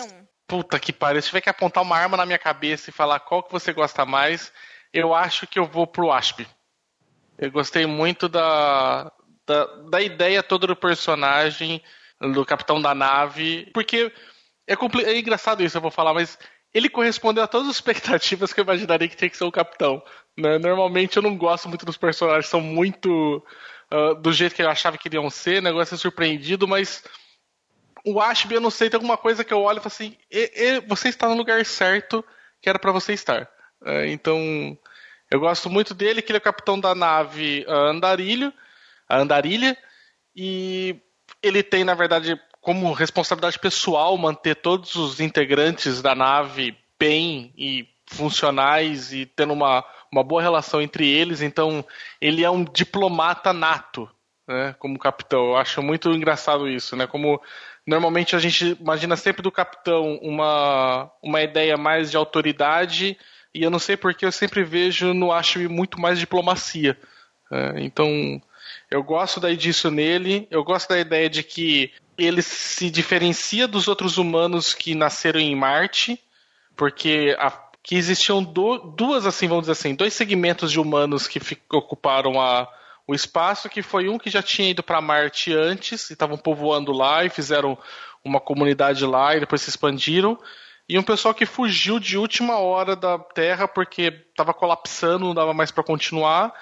A: Um.
C: Puta que pariu. Se tiver que apontar uma arma na minha cabeça e falar qual que você gosta mais, eu acho que eu vou pro Ashby. Eu gostei muito da, da, da ideia toda do personagem, do capitão da nave, porque é, é engraçado isso, eu vou falar, mas ele correspondeu a todas as expectativas que eu imaginaria que tinha que ser o capitão. né? Normalmente eu não gosto muito dos personagens, são muito ah, do jeito que eu achava que iriam ser, né? Gosto de ser surpreendido, mas o Ashby, eu não sei, tem alguma coisa que eu olho e falo assim: "E- e- você está no lugar certo que era para você estar. É, então, eu gosto muito dele, que ele é o capitão da nave ah, Andarilho, a Andarilha, e ele tem, na verdade, como responsabilidade pessoal manter todos os integrantes da nave bem e funcionais e tendo uma, uma boa relação entre eles. Então, ele é um diplomata nato, né, como capitão. Eu acho muito engraçado isso, né? Como normalmente a gente imagina sempre do capitão uma, uma ideia mais de autoridade, e eu não sei porque eu sempre vejo no Ashby muito mais diplomacia. né? então, eu gosto daí disso nele, eu gosto da ideia de que ele se diferencia dos outros humanos que nasceram em Marte, porque a- que existiam do- duas, assim, vamos dizer assim, dois segmentos de humanos que fi- ocuparam a, o espaço, que foi um que já tinha ido para Marte antes e estavam povoando lá e fizeram uma comunidade lá e depois se expandiram. E um pessoal que fugiu de última hora da Terra porque estava colapsando, não dava mais para continuar.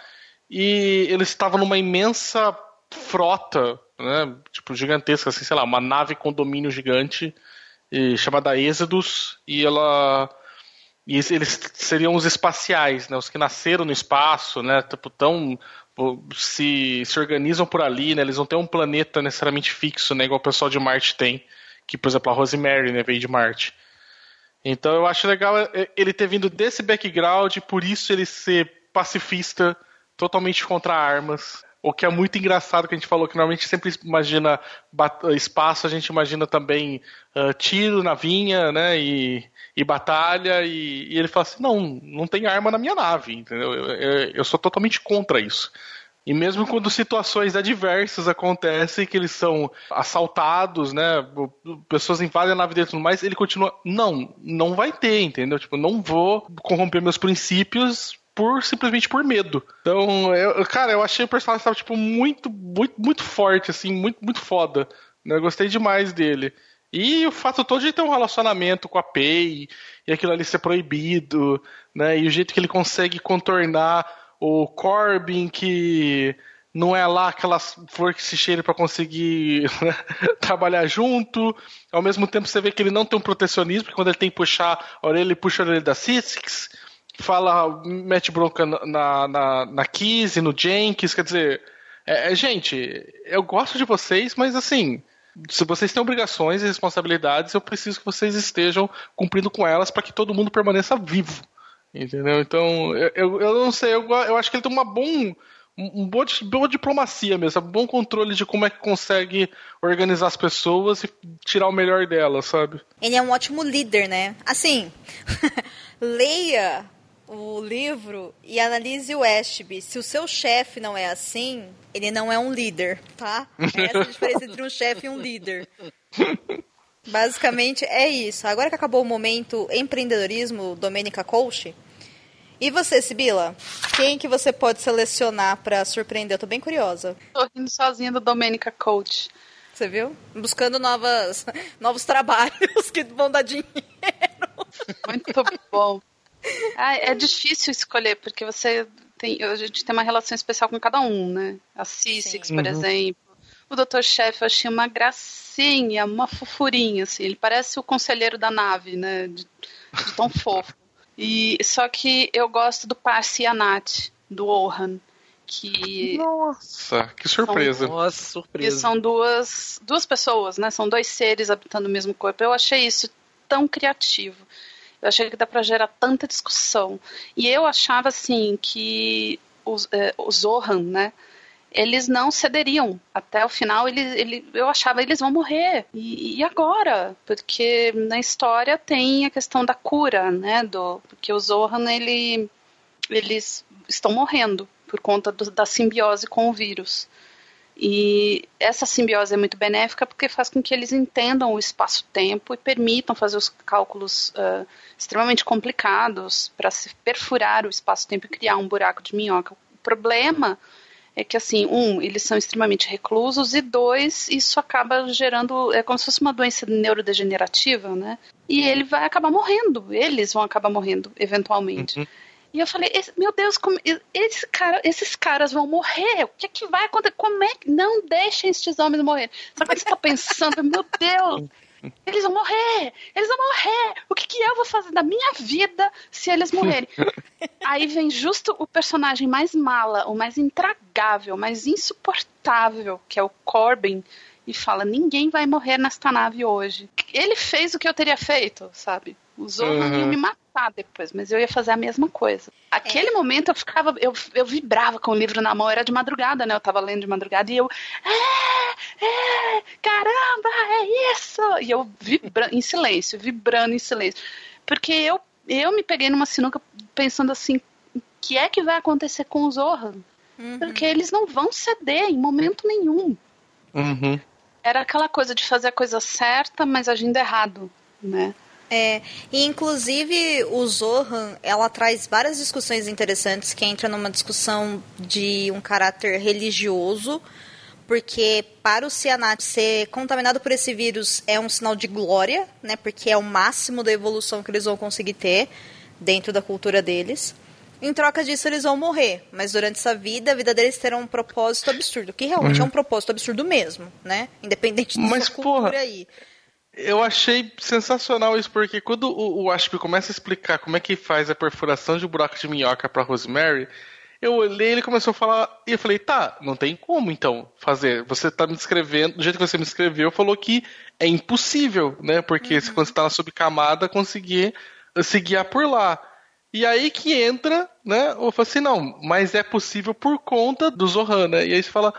C: E eles estavam numa imensa frota, né, tipo gigantesca, assim, sei lá, uma nave condomínio gigante e, chamada Êxodos. E ela e es- eles seriam os espaciais, né? Os que nasceram no espaço, né? Tipo, tão se, se organizam por ali, né? Eles não têm um planeta necessariamente fixo, né? Igual o pessoal de Marte tem. Que, por exemplo, a Rosemary, né? Veio de Marte. Então eu acho legal é, ele ter vindo desse background, por isso ele ser pacifista, totalmente contra armas. O que é muito engraçado que a gente falou que normalmente sempre imagina espaço, a gente imagina também ah, tiro, navinha, né? E, e batalha, e, e ele fala assim: não, não tem arma na minha nave, entendeu? Eu, eu, eu sou totalmente contra isso. E mesmo quando situações adversas acontecem, que eles são assaltados, né? Pessoas invadem a nave dele e tudo mais, ele continua. Não, não vai ter, entendeu? Tipo, não vou corromper meus princípios por simplesmente por medo. Então, eu, cara, eu achei o personagem tava, tipo, muito, muito, muito forte, assim, muito, muito foda. Né? Eu gostei demais dele. E o fato todo de ter um relacionamento com a Pei e aquilo ali ser proibido, né? E o jeito que ele consegue contornar o Corbin, que não é lá aquela flor que se cheira para conseguir né, trabalhar junto. Ao mesmo tempo você vê que ele não tem um protecionismo, porque quando ele tem que puxar a orelha, ele puxa a orelha da Sissix. Fala, mete bronca na, na, na Kiss no Jenkins, quer dizer... É, é, gente, eu gosto de vocês, mas assim se vocês têm obrigações e responsabilidades, eu preciso que vocês estejam cumprindo com elas para que todo mundo permaneça vivo. Entendeu? Então, eu, eu, eu não sei, eu, eu acho que ele tem uma bom, um boa, boa diplomacia mesmo, um bom controle de como é que consegue organizar as pessoas e tirar o melhor delas, sabe?
A: Ele é um ótimo líder, né? Assim, leia o livro e analise o Ashby. Se o seu chefe não é assim, ele não é um líder, tá? Essa é a diferença entre um chefe e um líder. Basicamente é isso. Agora que acabou o momento empreendedorismo, Domênica Coach. E você, Sibila? Quem que você pode selecionar para surpreender? Eu tô bem curiosa.
D: Tô rindo sozinha do Domênica Coach.
A: Você viu? Buscando novas, novos trabalhos que vão dar dinheiro.
D: Muito bom. Ah, é difícil escolher, porque você tem. A gente tem uma relação especial com cada um, né? A Cissix, por uhum. exemplo. O Dr. Chef eu achei uma gracinha, uma fofurinha, assim. Ele parece o conselheiro da nave, né? De, de tão fofo. E, só que eu gosto do Parcianat, do Ohan. Que.
C: Nossa, que surpresa.
B: São, Nossa, surpresa.
D: Que são duas, duas pessoas, né? São dois seres habitando o mesmo corpo. Eu achei isso tão criativo. Eu achei que dá para gerar tanta discussão. E eu achava assim que os, eh, o Zohan, né? Eles não cederiam. Até o final, ele, ele, eu achava eles vão morrer. E, e, agora? Porque na história tem a questão da cura, né? Do, porque o Zohan, ele, eles estão morrendo por conta do, da simbiose com o vírus. E essa simbiose é muito benéfica porque faz com que eles entendam o espaço-tempo e permitam fazer os cálculos uh, extremamente complicados para se perfurar o espaço-tempo e criar um buraco de minhoca. O problema é que, assim, um, eles são extremamente reclusos e dois, isso acaba gerando, é como se fosse uma doença neurodegenerativa, né? E ele vai acabar morrendo, eles vão acabar morrendo, eventualmente. Uhum. E eu falei, meu Deus, como, esse cara, esses caras vão morrer. O que, é que vai acontecer? Como é que. Não deixem esses homens morrer. Sabe o que você está pensando? Meu Deus, eles vão morrer! Eles vão morrer! O que, que eu vou fazer da minha vida se eles morrerem? Aí vem justo o personagem mais mala, o mais intragável, o mais insuportável, que é o Corbin, e fala: ninguém vai morrer nesta nave hoje. Ele fez o que eu teria feito, sabe? O Zorro uhum. ia me matar depois, mas eu ia fazer a mesma coisa. Aquele é. momento eu ficava, eu, eu vibrava com o livro na mão, era de madrugada, né? Eu tava lendo de madrugada e eu, é, é, caramba, é isso! E eu vibrando em silêncio, vibrando em silêncio. Porque eu, eu me peguei numa sinuca pensando assim, o que é que vai acontecer com os Zohan? Uhum. Porque eles não vão ceder em momento nenhum.
C: Uhum.
D: Era aquela coisa de fazer a coisa certa, mas agindo errado, né?
A: É, e inclusive o Zohan, ela traz várias discussões interessantes que entra numa discussão de um caráter religioso, porque para o Cianat ser contaminado por esse vírus é um sinal de glória, né? Porque é o máximo da evolução que eles vão conseguir ter dentro da cultura deles. Em troca disso, eles vão morrer, mas durante essa vida, a vida deles terá um propósito absurdo, que realmente uhum. é um propósito absurdo mesmo, né? Independente da
C: mas,
A: cultura
C: porra,
A: aí.
C: Eu achei sensacional isso, porque quando o, o Ashby começa a explicar como é que faz a perfuração de um buraco de minhoca para Rosemary, eu olhei ele começou a falar, e eu falei, tá, não tem como então fazer. Você tá me descrevendo, do jeito que você me escreveu, falou que é impossível, né? Porque uhum. quando você tá na subcamada, conseguir se guiar por lá. E aí que entra, né? Eu falei assim, não, mas é possível por conta do Zohan, né? E aí você fala,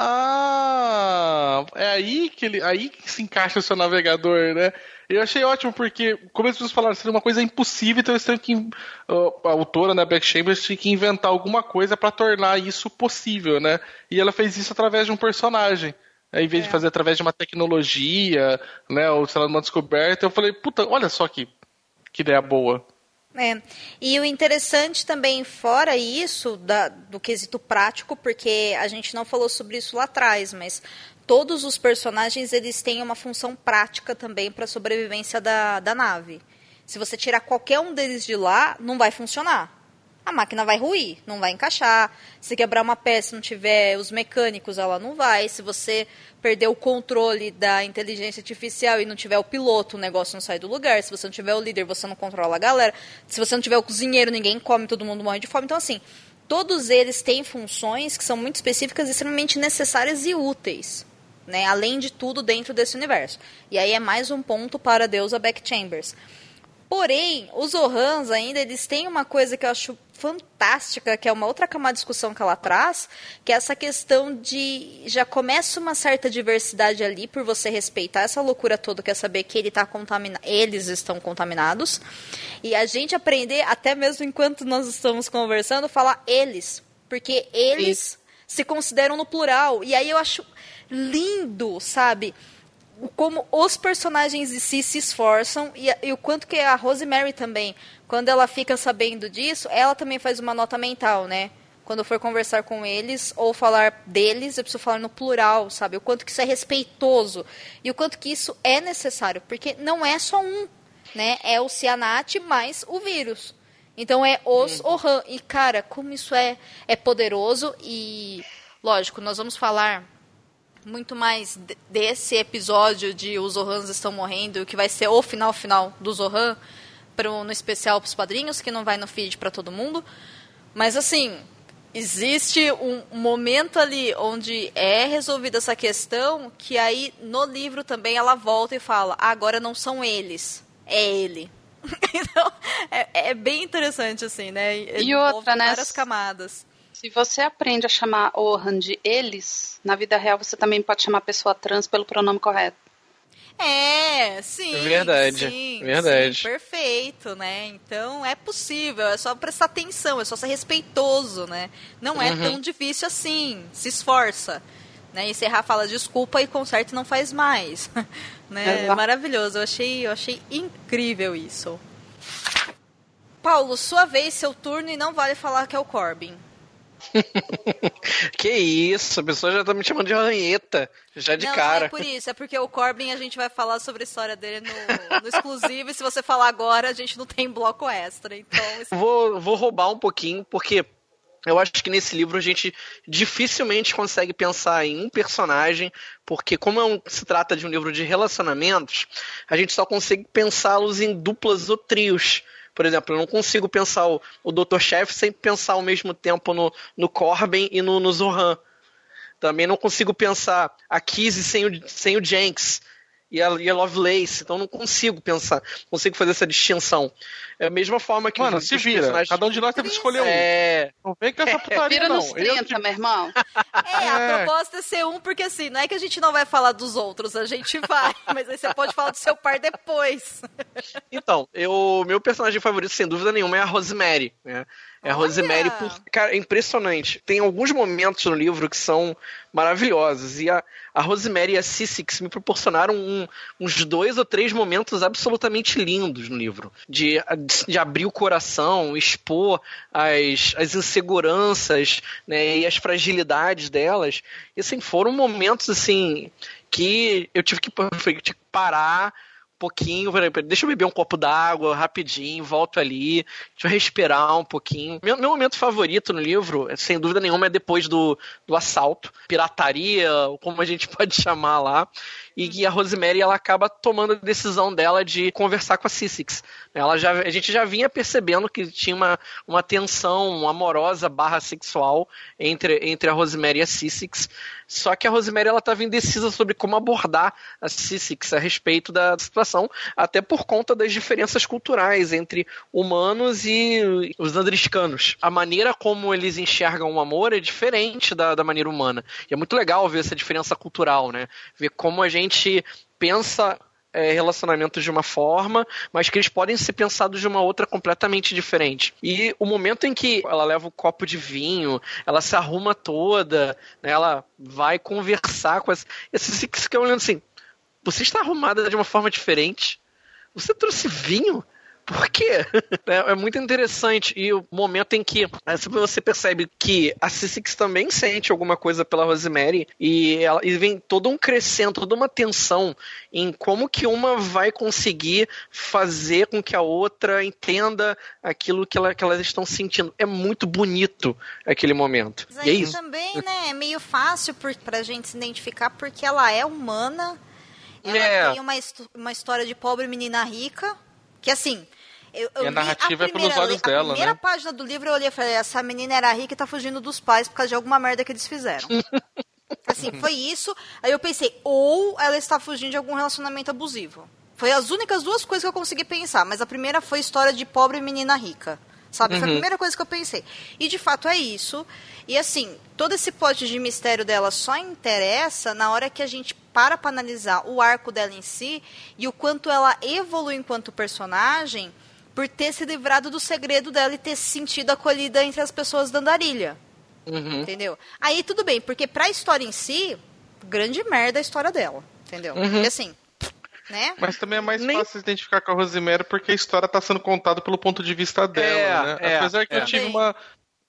C: ah, é aí que ele, aí que se encaixa o seu navegador, né? Eu achei ótimo porque, como as pessoas falaram, seria uma coisa impossível, então eles têm que a autora, né, Beck Chambers, tinha que inventar alguma coisa para tornar isso possível, né? E ela fez isso através de um personagem. Em vez é. de fazer através de uma tecnologia, né, ou sei lá, uma descoberta, eu falei, puta, olha só que, que ideia boa.
A: É. E o interessante também, fora isso, da, do quesito prático, porque a gente não falou sobre isso lá atrás, mas todos os personagens eles têm uma função prática também para a sobrevivência da, da nave. Se você tirar qualquer um deles de lá, não vai funcionar. A máquina vai ruir, não vai encaixar. Se quebrar uma peça não tiver os mecânicos, ela não vai. Se você perder o controle da inteligência artificial e não tiver o piloto, o negócio não sai do lugar. Se você não tiver o líder, você não controla a galera. Se você não tiver o cozinheiro, ninguém come, todo mundo morre de fome. Então, assim, todos eles têm funções que são muito específicas, extremamente necessárias e úteis né? Além de tudo dentro desse universo. E aí é mais um ponto para a deusa Beck Chambers. Porém, os Ohans ainda eles têm uma coisa que eu acho fantástica, que é uma outra camada de discussão que ela traz, que é essa questão de já começa uma certa diversidade ali por você respeitar essa loucura toda, que é saber que ele tá contaminado, eles estão contaminados. E a gente aprender até mesmo enquanto nós estamos conversando, falar eles, porque eles se consideram no plural. E aí eu acho lindo, sabe? Como os personagens de si se esforçam e, e o quanto que a Rosemary também, quando ela fica sabendo disso, ela também faz uma nota mental, né? Quando for conversar com eles ou falar deles, eu preciso falar no plural, sabe? O quanto que isso é respeitoso e o quanto que isso é necessário, porque não é só um, né? É o cianate mais o vírus. Então é os uhum. Ohan. E, cara, como isso é, é poderoso e, lógico, nós vamos falar muito mais desse episódio de os Zohans estão morrendo, que vai ser o final final do Zohan pro, no especial para os padrinhos, que não vai no feed para todo mundo. Mas assim, existe um momento ali onde é resolvida essa questão, que aí no livro também ela volta e fala: ah, agora não são eles, é ele. então, é, é, bem interessante, assim, né?
D: E outra, né?
A: Várias camadas.
D: Se você aprende a chamar Ohan de eles, na vida real você também pode chamar a pessoa trans pelo pronome correto.
A: É, sim.
B: É verdade.
A: Sim,
B: verdade.
A: Sim, perfeito, né? Então é possível, é só prestar atenção, é só ser respeitoso, né? Não é uhum. tão difícil assim. Se esforça. Né? Encerrar fala desculpa e conserta e não faz mais. né? É maravilhoso. Eu achei, eu achei incrível isso. Paulo, sua vez, seu turno, e não vale falar que é o Corbin.
B: que isso, a pessoa já tá me chamando de ranheta, já de
A: não,
B: cara.
A: Não é por isso, é porque o Corbin a gente vai falar sobre a história dele no, no exclusivo, e se você falar agora, a gente não tem bloco extra, então...
B: Vou, vou roubar um pouquinho, porque eu acho que nesse livro a gente dificilmente consegue pensar em um personagem, porque como é um, se trata de um livro de relacionamentos, a gente só consegue pensá-los em duplas ou trios. Por exemplo, eu não consigo pensar o, o Dr. Chef sem pensar ao mesmo tempo no, no Corbin e no, no Zohan. Também não consigo pensar a Kizzy sem o, sem o Jenks e a, e a Lovelace, então não consigo pensar, consigo fazer essa distinção. É a mesma forma que
C: Mano, os, se vira. Personagens... Cada um de nós teve que escolher um.
B: É...
C: Não vem com essa putaria,
D: Vira
C: não.
D: nos 30, eu... meu irmão.
A: É, a é. proposta é ser um, porque assim, não é que a gente não vai falar dos outros, a gente vai, mas aí você pode falar do seu par depois.
B: Então, eu, meu personagem favorito, sem dúvida nenhuma, é a Rosemary, né? É a Rosemary, por, cara, é impressionante. Tem alguns momentos no livro que são maravilhosos. E a, a Rosemary e a Sissix me proporcionaram um, uns dois ou três momentos absolutamente lindos no livro. De, de abrir o coração, expor as, as inseguranças né, e as fragilidades delas. E assim, foram momentos assim que eu tive que, tive que parar pouquinho, deixa eu beber um copo d'água rapidinho, volto ali, deixa eu respirar um pouquinho. Meu, meu momento favorito no livro, sem dúvida nenhuma, é depois do, do assalto, pirataria, como a gente pode chamar lá e a Rosemary ela acaba tomando a decisão dela de conversar com a Sissix. Ela já, a gente já vinha percebendo que tinha uma, uma tensão amorosa barra sexual entre, entre a Rosemary e a Sissix, só que a Rosemary ela estava indecisa sobre como abordar a Sissix a respeito da situação, até por conta das diferenças culturais entre humanos e os andriscanos. A maneira como eles enxergam o amor é diferente da, da maneira humana. E é muito legal ver essa diferença cultural, né? Ver como a gente gente pensa é, relacionamentos de uma forma, mas que eles podem ser pensados de uma outra completamente diferente. E o momento em que ela leva o um copo de vinho, ela se arruma toda, né, ela vai conversar com essa. Esse que olhando assim: você está arrumada de uma forma diferente? Você trouxe vinho? Por quê? É, é, muito interessante. E o momento em que é, você percebe que a Cissix também sente alguma coisa pela Rosemary e, ela, e vem todo um crescendo, toda uma tensão em como que uma vai conseguir fazer com que a outra entenda aquilo que, ela, que elas estão sentindo. É muito bonito aquele momento.
A: Mas
B: e é isso.
A: também, né, é meio fácil por, pra gente se identificar porque ela é humana. Ela
B: É.
A: tem uma, uma história de pobre menina rica. Que assim. Eu, eu
C: E a narrativa é
A: primeira
C: pelos olhos
A: le- A
C: dela,
A: primeira
C: né?
A: página do livro eu olhei e falei: essa menina era rica e tá fugindo dos pais por causa de alguma merda que eles fizeram. assim, foi isso. Aí eu pensei: ou ela está fugindo de algum relacionamento abusivo. Foi as únicas duas coisas que eu consegui pensar. Mas a primeira foi história de pobre menina rica. Sabe? Foi a primeira coisa que eu pensei. E de fato é isso. E assim, todo esse plot de mistério dela só interessa na hora que a gente para pra analisar o arco dela em si e o quanto ela evolui enquanto personagem por ter se livrado do segredo dela e ter se sentido acolhida entre as pessoas da andarilha.
B: Uhum.
A: Entendeu? Aí tudo bem, porque pra história em si, grande merda a história dela. Entendeu? Porque assim, né?
C: Mas também é mais
B: Nem-
C: fácil se identificar com a Rosemary porque a história está sendo contada pelo ponto de vista dela,
B: É,
C: né?
B: é,
C: Apesar que
B: é.
C: eu tive uma.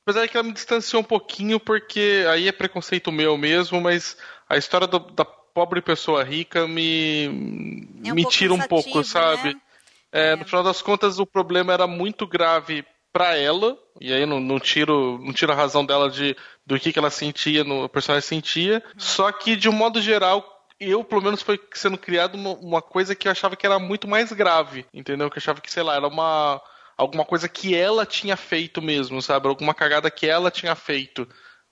C: Apesar que ela me distanciou um pouquinho, porque aí é preconceito meu mesmo, mas a história do- da pobre pessoa rica me,
A: É um
C: me tira um pouco, sabe?
A: né?
C: É,
A: É.
C: No final das contas, o problema era muito grave pra ela, e aí não, não tiro não tiro a razão dela de do que, que ela sentia, no, o personagem sentia. Só que, de um modo geral, eu, pelo menos, foi sendo criado uma, uma coisa que eu achava que era muito mais grave, entendeu? Que eu achava que, sei lá, era uma. Alguma coisa que ela tinha feito mesmo, sabe? Alguma cagada que ela tinha feito.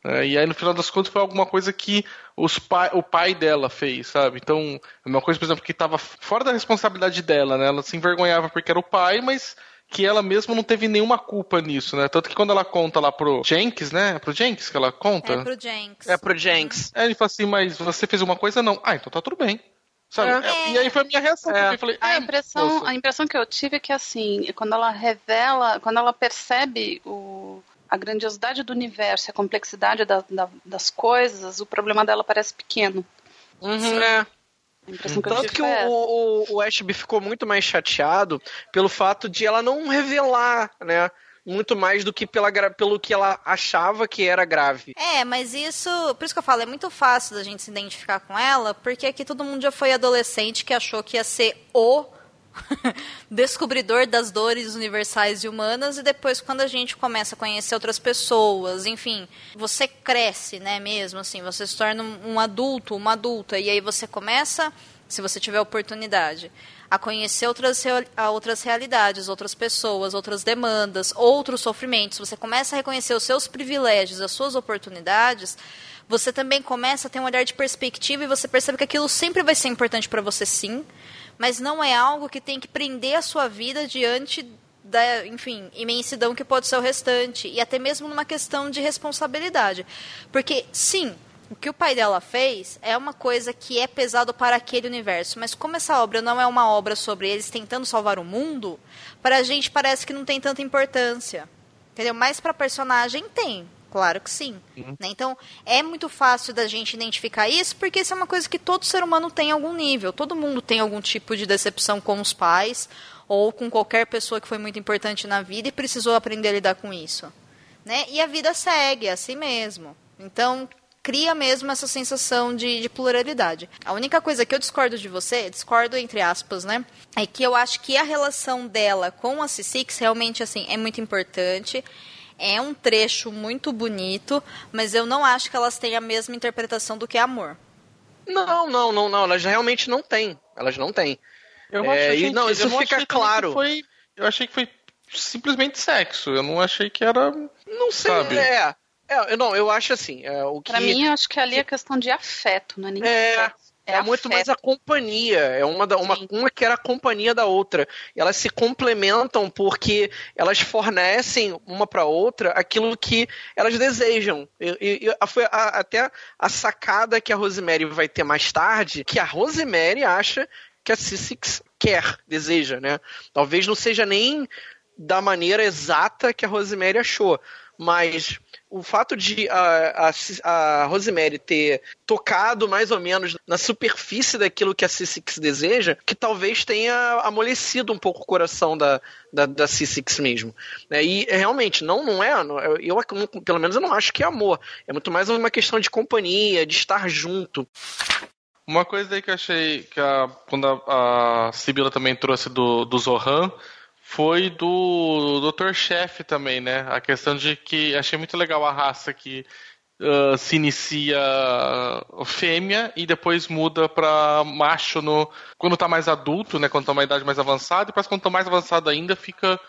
C: É, e aí, no final das contas, foi alguma coisa que os pai, o pai dela fez, sabe? Então, é uma coisa, por exemplo, que estava fora da responsabilidade dela, né? Ela se envergonhava porque era o pai, mas que ela mesma não teve nenhuma culpa nisso, né? Tanto que quando ela conta lá pro Jenks, né? É pro Jenks que ela conta?
A: É pro Jenks.
B: É pro Jenks.
C: Aí ele fala assim, mas você fez uma coisa? Não. Ah, então tá tudo bem. Sabe?
A: É.
C: É, E aí foi a minha reação.
B: É.
C: Eu falei,
D: A
C: é,
D: impressão,
C: moça.
D: a impressão que eu tive é que assim, quando ela revela, quando ela percebe o, a grandiosidade do universo, a complexidade da- da- das coisas, o problema dela parece pequeno.
B: Uhum, é.
D: A impressão que
B: Tanto que
D: essa.
B: o, o, o Ashby ficou muito mais chateado pelo fato de ela não revelar, né? Muito mais do que pela, pelo que ela achava que era grave.
A: É, mas isso, por isso que eu falo, é muito fácil da gente se identificar com ela, porque aqui todo mundo já foi adolescente que achou que ia ser o descobridor das dores universais e humanas, e depois quando a gente começa a conhecer outras pessoas, enfim, você cresce, né, mesmo assim, você se torna um adulto, uma adulta, e aí você começa, se você tiver oportunidade, a conhecer outras, outras realidades, outras pessoas, outras demandas, outros sofrimentos, você começa a reconhecer os seus privilégios, as suas oportunidades, você também começa a ter um olhar de perspectiva e você percebe que aquilo sempre vai ser importante para você, sim, mas não é algo que tem que prender a sua vida diante da, enfim, imensidão que pode ser o restante e até mesmo numa questão de responsabilidade. Porque sim, o que o pai dela fez é uma coisa que é pesado para aquele universo, mas como essa obra não é uma obra sobre eles tentando salvar o mundo, para a gente parece que não tem tanta importância. Entendeu? Mas para personagem tem. Claro que sim. Né? Então, é muito fácil da gente identificar isso, porque isso é uma coisa que todo ser humano tem em algum nível. Todo mundo tem algum tipo de decepção com os pais, ou com qualquer pessoa que foi muito importante na vida e precisou aprender a lidar com isso. Né? E a vida segue, é assim mesmo. Então, cria mesmo essa sensação de, de pluralidade. A única coisa que eu discordo de você, discordo entre aspas, né? É que eu acho que a relação dela com a C6 realmente, assim, é muito importante. É um trecho muito bonito, mas eu não acho que elas têm a mesma interpretação do que amor.
B: Não, não, não, não. Elas realmente não têm. Elas não têm.
C: Eu
B: É,
C: achei
B: e não,
C: que-
B: isso
C: eu não
B: fica claro.
C: Foi, eu achei que foi simplesmente sexo. Eu não achei que era.
B: Não sei,
C: Sabe?
B: é. é. eu- Não, eu acho assim. É, o que
D: Pra mim, eu acho que ali é questão de afeto, não é nem
B: É,
D: sexo.
B: É, muito mais a companhia. É uma, da, uma,
D: Sim.
B: uma que era a companhia da outra. Elas se complementam porque elas fornecem uma para outra aquilo que elas desejam. E, e- e foi a- até a sacada que a Rosemary vai ter mais tarde, que a Rosemary acha que a Sissix quer, deseja, né? Talvez não seja nem da maneira exata que a Rosemary achou. Mas o fato de a, a, a, Rosemary ter tocado mais ou menos na superfície daquilo que a C6 deseja, que talvez tenha amolecido um pouco o coração da, da, da C6 mesmo. Né? E realmente, não, não é. Eu, pelo menos, eu não acho que é amor. É muito mais uma questão de companhia, de estar junto.
C: Uma coisa aí que eu achei que a, quando a, a Sibila também trouxe do, do Zohan foi do Dr. Chef também, né? A questão de que achei muito legal a raça que uh, se inicia fêmea e depois muda para macho no quando tá mais adulto, né? Quando tá uma idade mais avançada, e depois quando tá mais avançado ainda fica,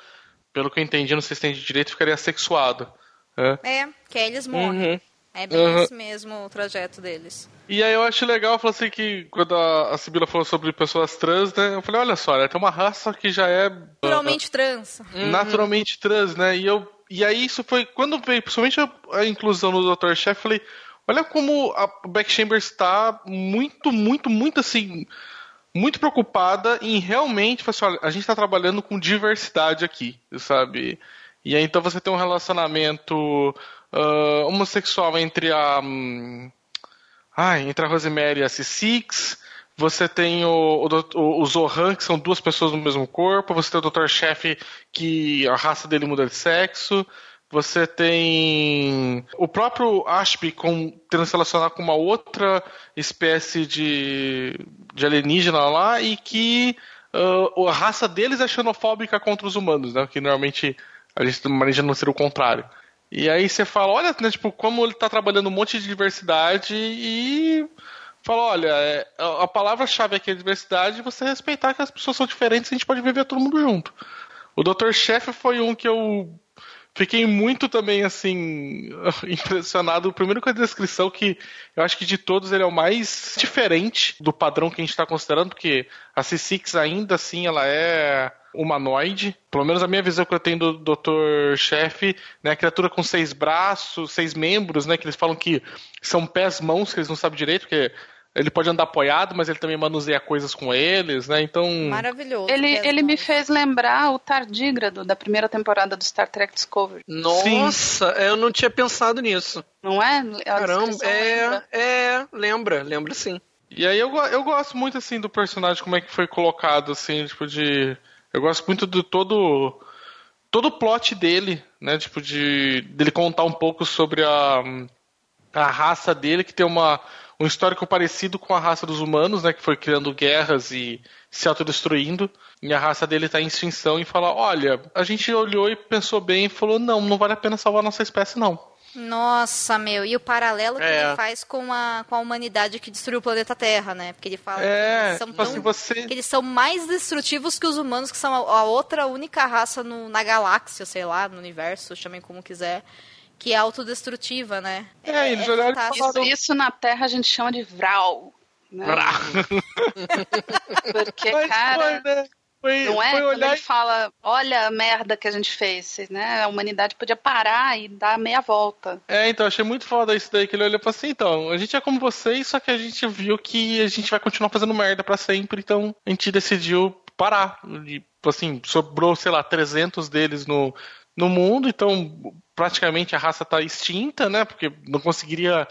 C: pelo que eu entendi, não sei se tem de direito, ficaria sexuado.
A: É, é que eles morrem. Uhum. É bem uhum. esse mesmo o trajeto deles.
C: E aí eu acho legal, eu assim que quando a, a Sibila falou sobre pessoas trans, né? Eu falei, olha só, né, tem uma raça que já é.
A: Naturalmente uh, trans.
C: Uhum. Naturalmente uhum. trans, né? E, eu, e aí isso foi. Quando veio, principalmente a, a inclusão do Dr. Chef, falei, olha como a Beck Chambers está muito, muito, muito assim. Muito preocupada em realmente, assim, olha, a gente está trabalhando com diversidade aqui, sabe? E aí então você tem um relacionamento uh, homossexual entre a. Um, ai, entre a Rosemary e a C6. Você tem o, o, o, Zohan, que são duas pessoas no mesmo corpo. Você tem o Dr. Chef, que a raça dele muda de sexo. Você tem o próprio Ashby com, tendo se relacionar com uma outra espécie de, de alienígena lá e que uh, a raça deles é xenofóbica contra os humanos, né? Que normalmente a gente maneja não ser o contrário. E aí você fala, olha, né, tipo, como ele está trabalhando um monte de diversidade e fala, olha, é, a palavra-chave aqui é diversidade e você respeitar que as pessoas são diferentes e a gente pode viver todo mundo junto. O Dr. Chef foi um que eu fiquei muito também, assim, impressionado. Primeiro com a descrição, que eu acho que de todos ele é o mais diferente do padrão que a gente está considerando, porque a C6 ainda assim, ela é humanoide. Pelo menos a minha visão que eu tenho do Dr. Chef, né? A criatura com seis braços, seis membros, né? Que eles falam que são pés, mãos, que eles não sabem direito, porque ele pode andar apoiado, mas ele também manuseia coisas com eles, né? Então.
A: Maravilhoso.
D: Ele, ele me fez lembrar o Tardígrado da primeira temporada do Star Trek Discovery.
B: Nossa, sim. eu não tinha pensado nisso.
D: Não é?
B: A Caramba, é, lembra. é, lembra, lembra sim.
C: E aí eu, eu gosto muito assim do personagem, como é que foi colocado, assim, tipo, de eu gosto muito de todo todo o plot dele, né? Tipo de dele contar um pouco sobre a a raça dele que tem uma um histórico parecido com a raça dos humanos, né? Que foi criando guerras e se autodestruindo. E a raça dele está em extinção e fala: olha, a gente olhou e pensou bem e falou: não, não vale a pena salvar a nossa espécie, não.
A: Nossa, meu, e o paralelo que é. ele faz com a, com a humanidade que destruiu o planeta Terra, né? Porque ele fala
C: é,
A: que, eles são
C: tipo assim,
A: tão,
C: você...
A: que eles são mais destrutivos que os humanos, que são a, a outra única raça no, na galáxia, sei lá, no universo, chamem como quiser, que é autodestrutiva, né?
C: É, é eles é olharam
D: isso, isso na Terra a gente chama de Vral. Né? Porque, Mas cara. Foi, né? Foi, não é? Foi olhar... Quando ele fala, olha a merda que a gente fez, né? A humanidade podia parar e dar meia volta.
C: É, então, achei muito foda isso daí, que ele olhou e falou assim, então, a gente é como vocês, só que a gente viu que a gente vai continuar fazendo merda para sempre, então a gente decidiu parar. E, assim, sobrou, sei lá, 300 deles no, no mundo, então praticamente a raça tá extinta, né? Porque não conseguiria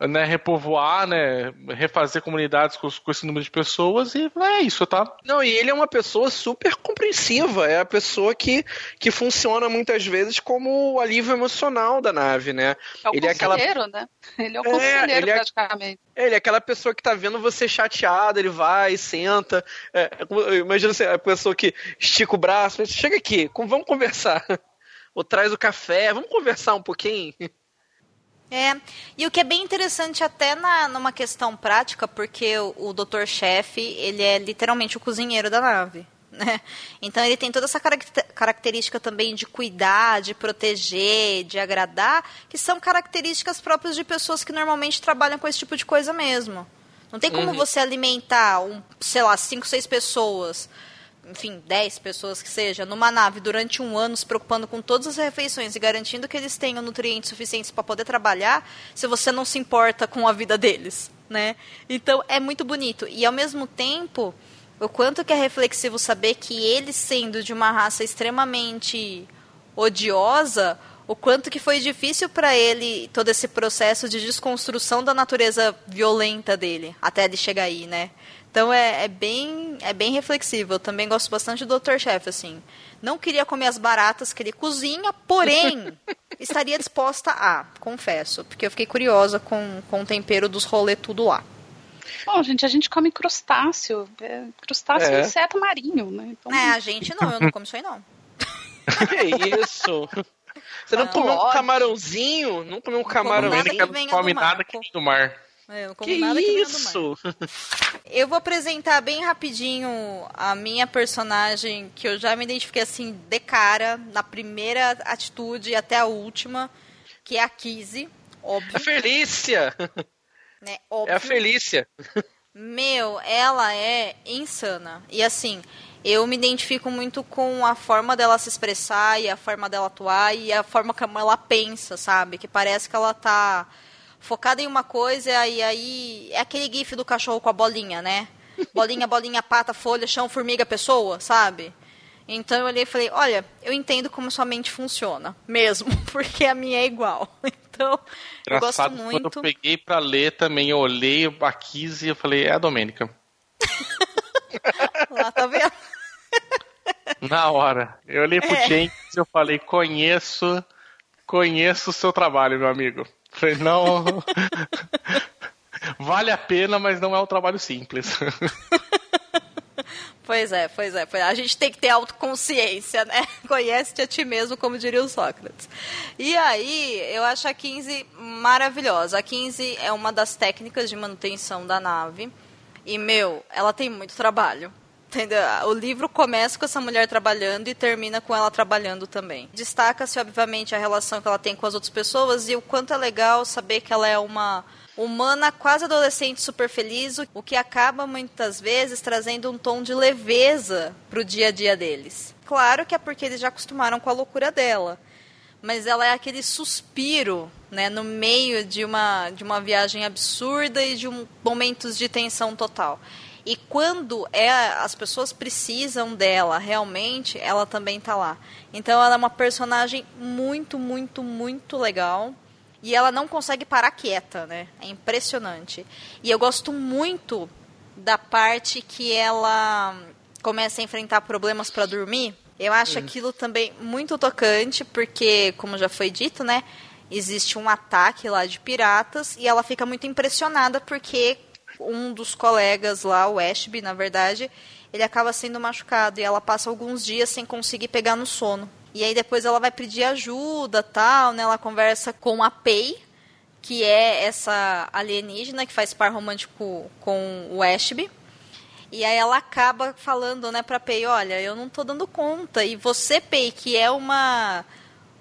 C: né, repovoar, né, refazer comunidades com, com, esse número de pessoas e é isso, tá?
B: Não, e ele é uma pessoa super compreensiva, é a pessoa que, que funciona muitas vezes como o alívio emocional da nave, né?
D: É o ele é aquela né? Ele é o conselheiro, é, ele é, praticamente.
B: Ele é aquela pessoa que tá vendo você chateado, ele vai, senta. É, imagina assim, a pessoa que estica o braço, chega aqui, vamos conversar. Ou traz o café, vamos conversar um pouquinho.
A: É, e o que é bem interessante até na, numa questão prática, porque o, o Dr. Chef, ele é literalmente o cozinheiro da nave. Né? Então ele tem toda essa característica também de cuidar, de proteger, de agradar, que são características próprias de pessoas que normalmente trabalham com esse tipo de coisa mesmo. Não tem como uhum. você alimentar, um, sei lá, cinco, seis pessoas enfim, 10 pessoas que seja, numa nave durante um ano, se preocupando com todas as refeições e garantindo que eles tenham nutrientes suficientes para poder trabalhar, se você não se importa com a vida deles, né? Então é muito bonito. E ao mesmo tempo, o quanto que é reflexivo saber que ele sendo de uma raça extremamente odiosa, o quanto que foi difícil para ele todo esse processo de desconstrução da natureza violenta dele, até ele chegar aí, né? Então é, é bem é bem reflexivo. Eu também gosto bastante do Dr. Chef, assim. Não queria comer as baratas que ele cozinha, porém estaria disposta a, confesso, porque eu fiquei curiosa com, com o tempero dos rolê tudo lá.
D: Bom, gente, a gente come crustáceo. É, crustáceo é inseto marinho, né?
A: Então... É, a gente não, eu não como isso aí não.
B: que isso? Você não, não comeu um camarãozinho? Não comeu um camarãozinho?
C: Não come nada que vem do mar.
A: É, eu não como que nada que isso? Eu vou apresentar bem rapidinho a minha personagem, que eu já me identifiquei assim de cara, na primeira atitude até a última, que é a Kizzy, óbvio.
B: A Felícia!
A: Né, óbvio.
B: É a Felícia.
A: Meu, ela é insana. E assim, eu me identifico muito com a forma dela se expressar e a forma dela atuar e a forma como ela pensa, sabe? Que parece que ela tá focada em uma coisa e aí é aquele gif do cachorro com a bolinha, né? Bolinha, bolinha, pata, folha, chão, formiga, pessoa, sabe? Então eu olhei e falei, olha, eu entendo como sua mente funciona, mesmo, porque a minha é igual. Então, eu gosto muito.
C: Quando eu peguei para ler também, eu olhei a Kizzy e eu falei, é a Domênica.
A: Lá, tá vendo?
C: Na hora. Eu olhei pro é. Jenkins e eu falei, conheço, conheço o seu trabalho, meu amigo. Falei, não. vale a pena, mas não é um trabalho simples.
A: Pois é, pois é, A gente tem que ter autoconsciência, né? Conhece-te a ti mesmo, como diria o Sócrates. E aí, eu acho a 15 maravilhosa. A 15 é uma das técnicas de manutenção da nave. E, meu, ela tem muito trabalho. Entendeu? O livro começa com essa mulher trabalhando e termina com ela trabalhando também. Destaca-se, obviamente, a relação que ela tem com as outras pessoas e o quanto é legal saber que ela é uma humana quase adolescente super feliz, o que acaba muitas vezes trazendo um tom de leveza para o dia a dia deles. Claro que é porque eles já acostumaram com a loucura dela, mas ela é aquele suspiro, né, no meio de uma de uma viagem absurda e de um, momentos de tensão total. E quando é, as pessoas precisam dela realmente, ela também está lá. Então ela é uma personagem muito, muito, muito legal. E ela não consegue parar quieta, né? É impressionante. E eu gosto muito da parte que ela começa a enfrentar problemas para dormir. Eu acho hum. aquilo também muito tocante, porque, como já foi dito, né? Existe um ataque lá de piratas e ela fica muito impressionada porque um dos colegas lá, o Ashby, na verdade, ele acaba sendo machucado e ela passa alguns dias sem conseguir pegar no sono. E aí depois ela vai pedir ajuda, tal, né? Ela conversa com a Pei, que é essa alienígena que faz par romântico com o Ashby. E aí ela acaba falando, né, pra Pei, olha, eu não tô dando conta. E você, Pei, que é uma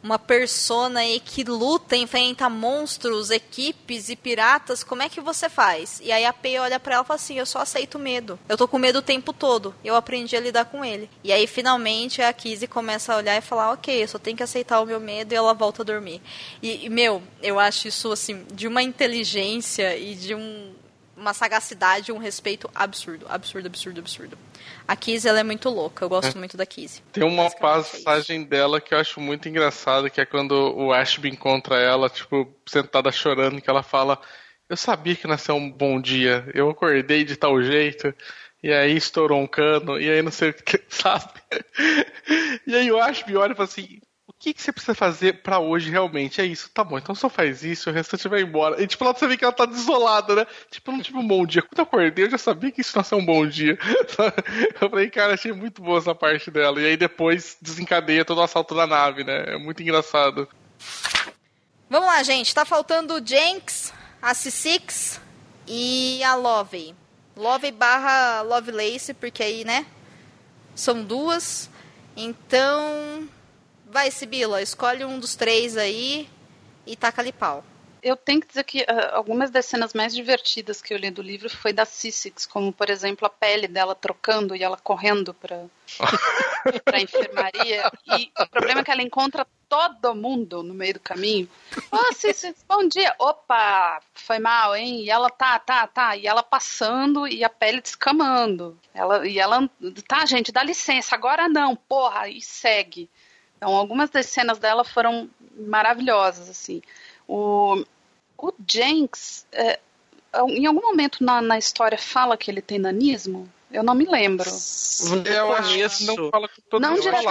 A: uma persona aí que luta, enfrenta monstros, equipes e piratas, como é que você faz? E aí a P olha para ela e fala assim: Eu só aceito medo. Eu tô com medo o tempo todo. Eu aprendi a lidar com ele. E aí finalmente a Kizzy começa a olhar e falar: Ok, eu só tenho que aceitar o meu medo e ela volta a dormir. E, e meu, eu acho isso assim, de uma inteligência e de um uma sagacidade, um respeito absurdo, absurdo, absurdo, absurdo. A Kizzy, ela é muito louca, eu gosto é. muito da Kizzy.
C: Tem uma passagem dela que eu acho muito engraçada, que é quando o Ashby encontra ela, tipo, sentada chorando, que ela fala, eu sabia que nasceu um bom dia, eu acordei de tal jeito, e aí estourou um cano, e aí não sei o que, sabe? E aí o Ashby olha e fala assim, que, que você precisa fazer para hoje realmente? É isso, tá bom, então só faz isso, o restante vai embora. E tipo, lá você vê que ela tá desolada, né? Tipo, não tive um bom dia. Quando eu acordei, eu já sabia que isso não ia ser um bom dia. Eu falei, cara, achei muito boa essa parte dela. E aí depois desencadeia todo o assalto da nave, né? É muito engraçado.
A: Vamos lá, gente. Tá faltando o Jenks, a C6 e a Love. Love barra Lovelace, porque aí, né? São duas. Então, Vai, Sibila, escolhe um dos três aí e taca-lhe pau.
D: Eu tenho que dizer que uh, algumas das cenas mais divertidas que eu li do livro foi da Sissix, como por exemplo a pele dela trocando e ela correndo para para enfermaria. E o problema é que ela encontra todo mundo no meio do caminho. Ô, oh, Cícero, bom dia. Opa, foi mal, hein? E ela tá, tá, tá. E ela passando e a pele descamando. Ela, e ela, tá, gente, dá licença, agora não, porra, e segue. Então, algumas das cenas dela foram maravilhosas, assim. O, o Jenks, é, em algum momento na, na história fala que ele tem nanismo? Eu não me lembro.
B: Eu acho que não fala com todas
D: não
B: as
D: diretamente.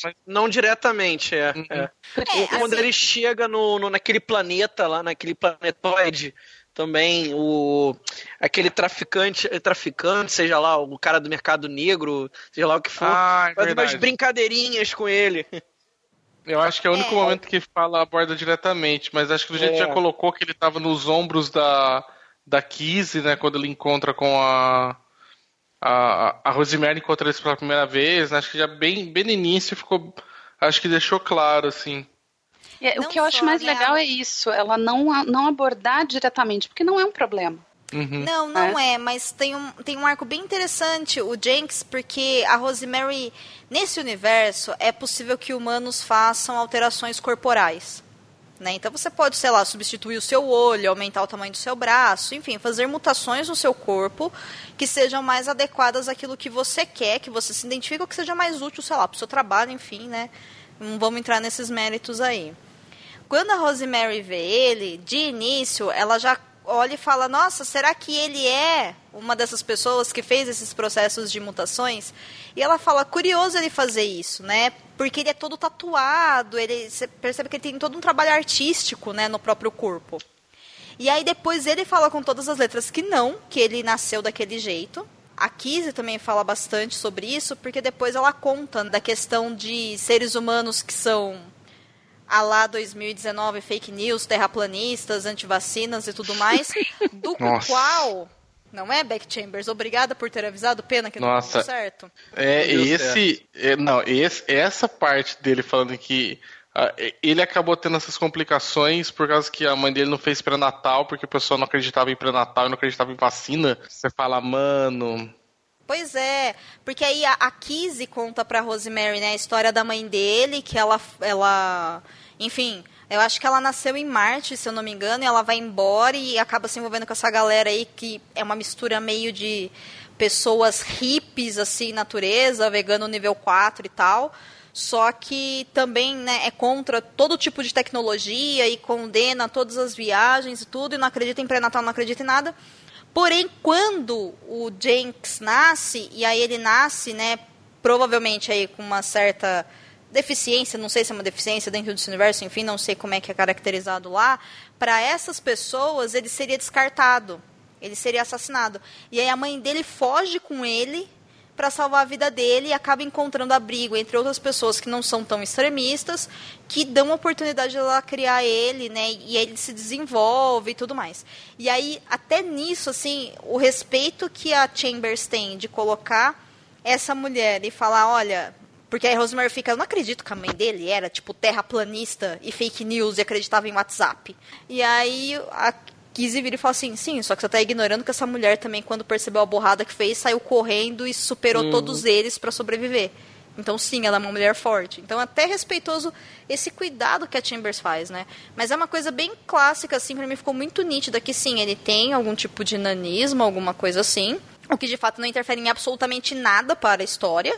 B: palavras. Não diretamente, é.
C: Uhum.
B: é.
A: É,
B: Quando
A: assim-
B: ele chega no, no- naquele planeta lá, naquele planetoide, também o aquele traficante, traficante, seja lá o cara do mercado negro, seja lá o que for,
C: Ah, é
B: faz umas
C: verdade.
B: brincadeirinhas com ele.
C: Eu acho que é o único
A: É.
C: momento que fala aborda diretamente, mas acho que o jeito
B: É.
C: já colocou que ele tava nos ombros da, da Kizzy, né? Quando ele encontra com a. A, a Rosemary encontra eles pela primeira vez, né, acho que já bem, bem no início ficou. Acho que deixou claro, assim.
D: É, o
A: Não
D: que eu acho mais legal é isso, ela não, não abordar diretamente, porque não é um problema.
C: Uhum.
A: Não, não é, mas tem um, tem um arco bem interessante, o Jenks, porque a Rosemary, nesse universo, é possível que humanos façam alterações corporais. Né? Então você pode, sei lá, substituir o seu olho, aumentar o tamanho do seu braço, enfim, fazer mutações no seu corpo que sejam mais adequadas àquilo que você quer, que você se identifica, ou que seja mais útil, sei lá, para o seu trabalho, enfim, né? Não vamos entrar nesses méritos aí. Quando a Rosemary vê ele, de início, ela já olha e fala: Nossa, será que ele é uma dessas pessoas que fez esses processos de mutações? E ela fala: Curioso ele fazer isso, né? Porque ele é todo tatuado, ele você percebe que ele tem todo um trabalho artístico, né, no próprio corpo. E aí depois ele fala com todas as letras que não, que ele nasceu daquele jeito. A Kizzy também fala bastante sobre isso, porque depois ela conta da questão de seres humanos que são a lá 2019 fake news, terraplanistas, antivacinas e tudo mais, do
C: Nossa.
A: qual, não é, Beck Chambers? Obrigada por ter avisado, pena que não
C: Nossa.
A: deu certo.
C: É,
B: Deu
C: esse. é, não, esse, essa parte dele falando que ah, ele acabou tendo essas complicações por causa que a mãe dele não fez pré-natal, porque o pessoal não acreditava em pré-natal e não acreditava em vacina. Você fala, mano.
A: Pois é, porque aí a, a Kizzy conta pra Rosemary, né, a história da mãe dele, que ela, ela, enfim, eu acho que ela nasceu em Marte, se eu não me engano, e ela vai embora e acaba se envolvendo com essa galera aí, que é uma mistura meio de pessoas hippies, assim, natureza, vegano nível 4 e tal, só que também né, é contra todo tipo de tecnologia e condena todas as viagens e tudo, e não acredita em pré-natal, não acredita em nada. Porém, quando o Jenks nasce, e aí ele nasce, né, provavelmente aí com uma certa deficiência, não sei se é uma deficiência dentro desse universo, enfim, não sei como é que é caracterizado lá, para essas pessoas ele seria descartado, ele seria assassinado. E aí a mãe dele foge com ele para salvar a vida dele e acaba encontrando abrigo entre outras pessoas que não são tão extremistas, que dão a oportunidade de ela criar ele, né? E ele se desenvolve e tudo mais. E aí, até nisso, assim, o respeito que a Chambers tem de colocar essa mulher e falar, olha. Porque aí Rosemary fica, eu não acredito que a mãe dele era, tipo, terraplanista e fake news e acreditava em WhatsApp. E aí a Kizzy vira e fala assim, sim, só que você tá ignorando que essa mulher também, quando percebeu a borrada que fez, saiu correndo e superou todos eles para sobreviver. Então, sim, ela é uma mulher forte. Então, até respeitoso esse cuidado que a Chambers faz, né? Mas é uma coisa bem clássica, assim, pra mim ficou muito nítida que, sim, ele tem algum tipo de nanismo, alguma coisa assim. O que, de fato, não interfere em absolutamente nada para a história.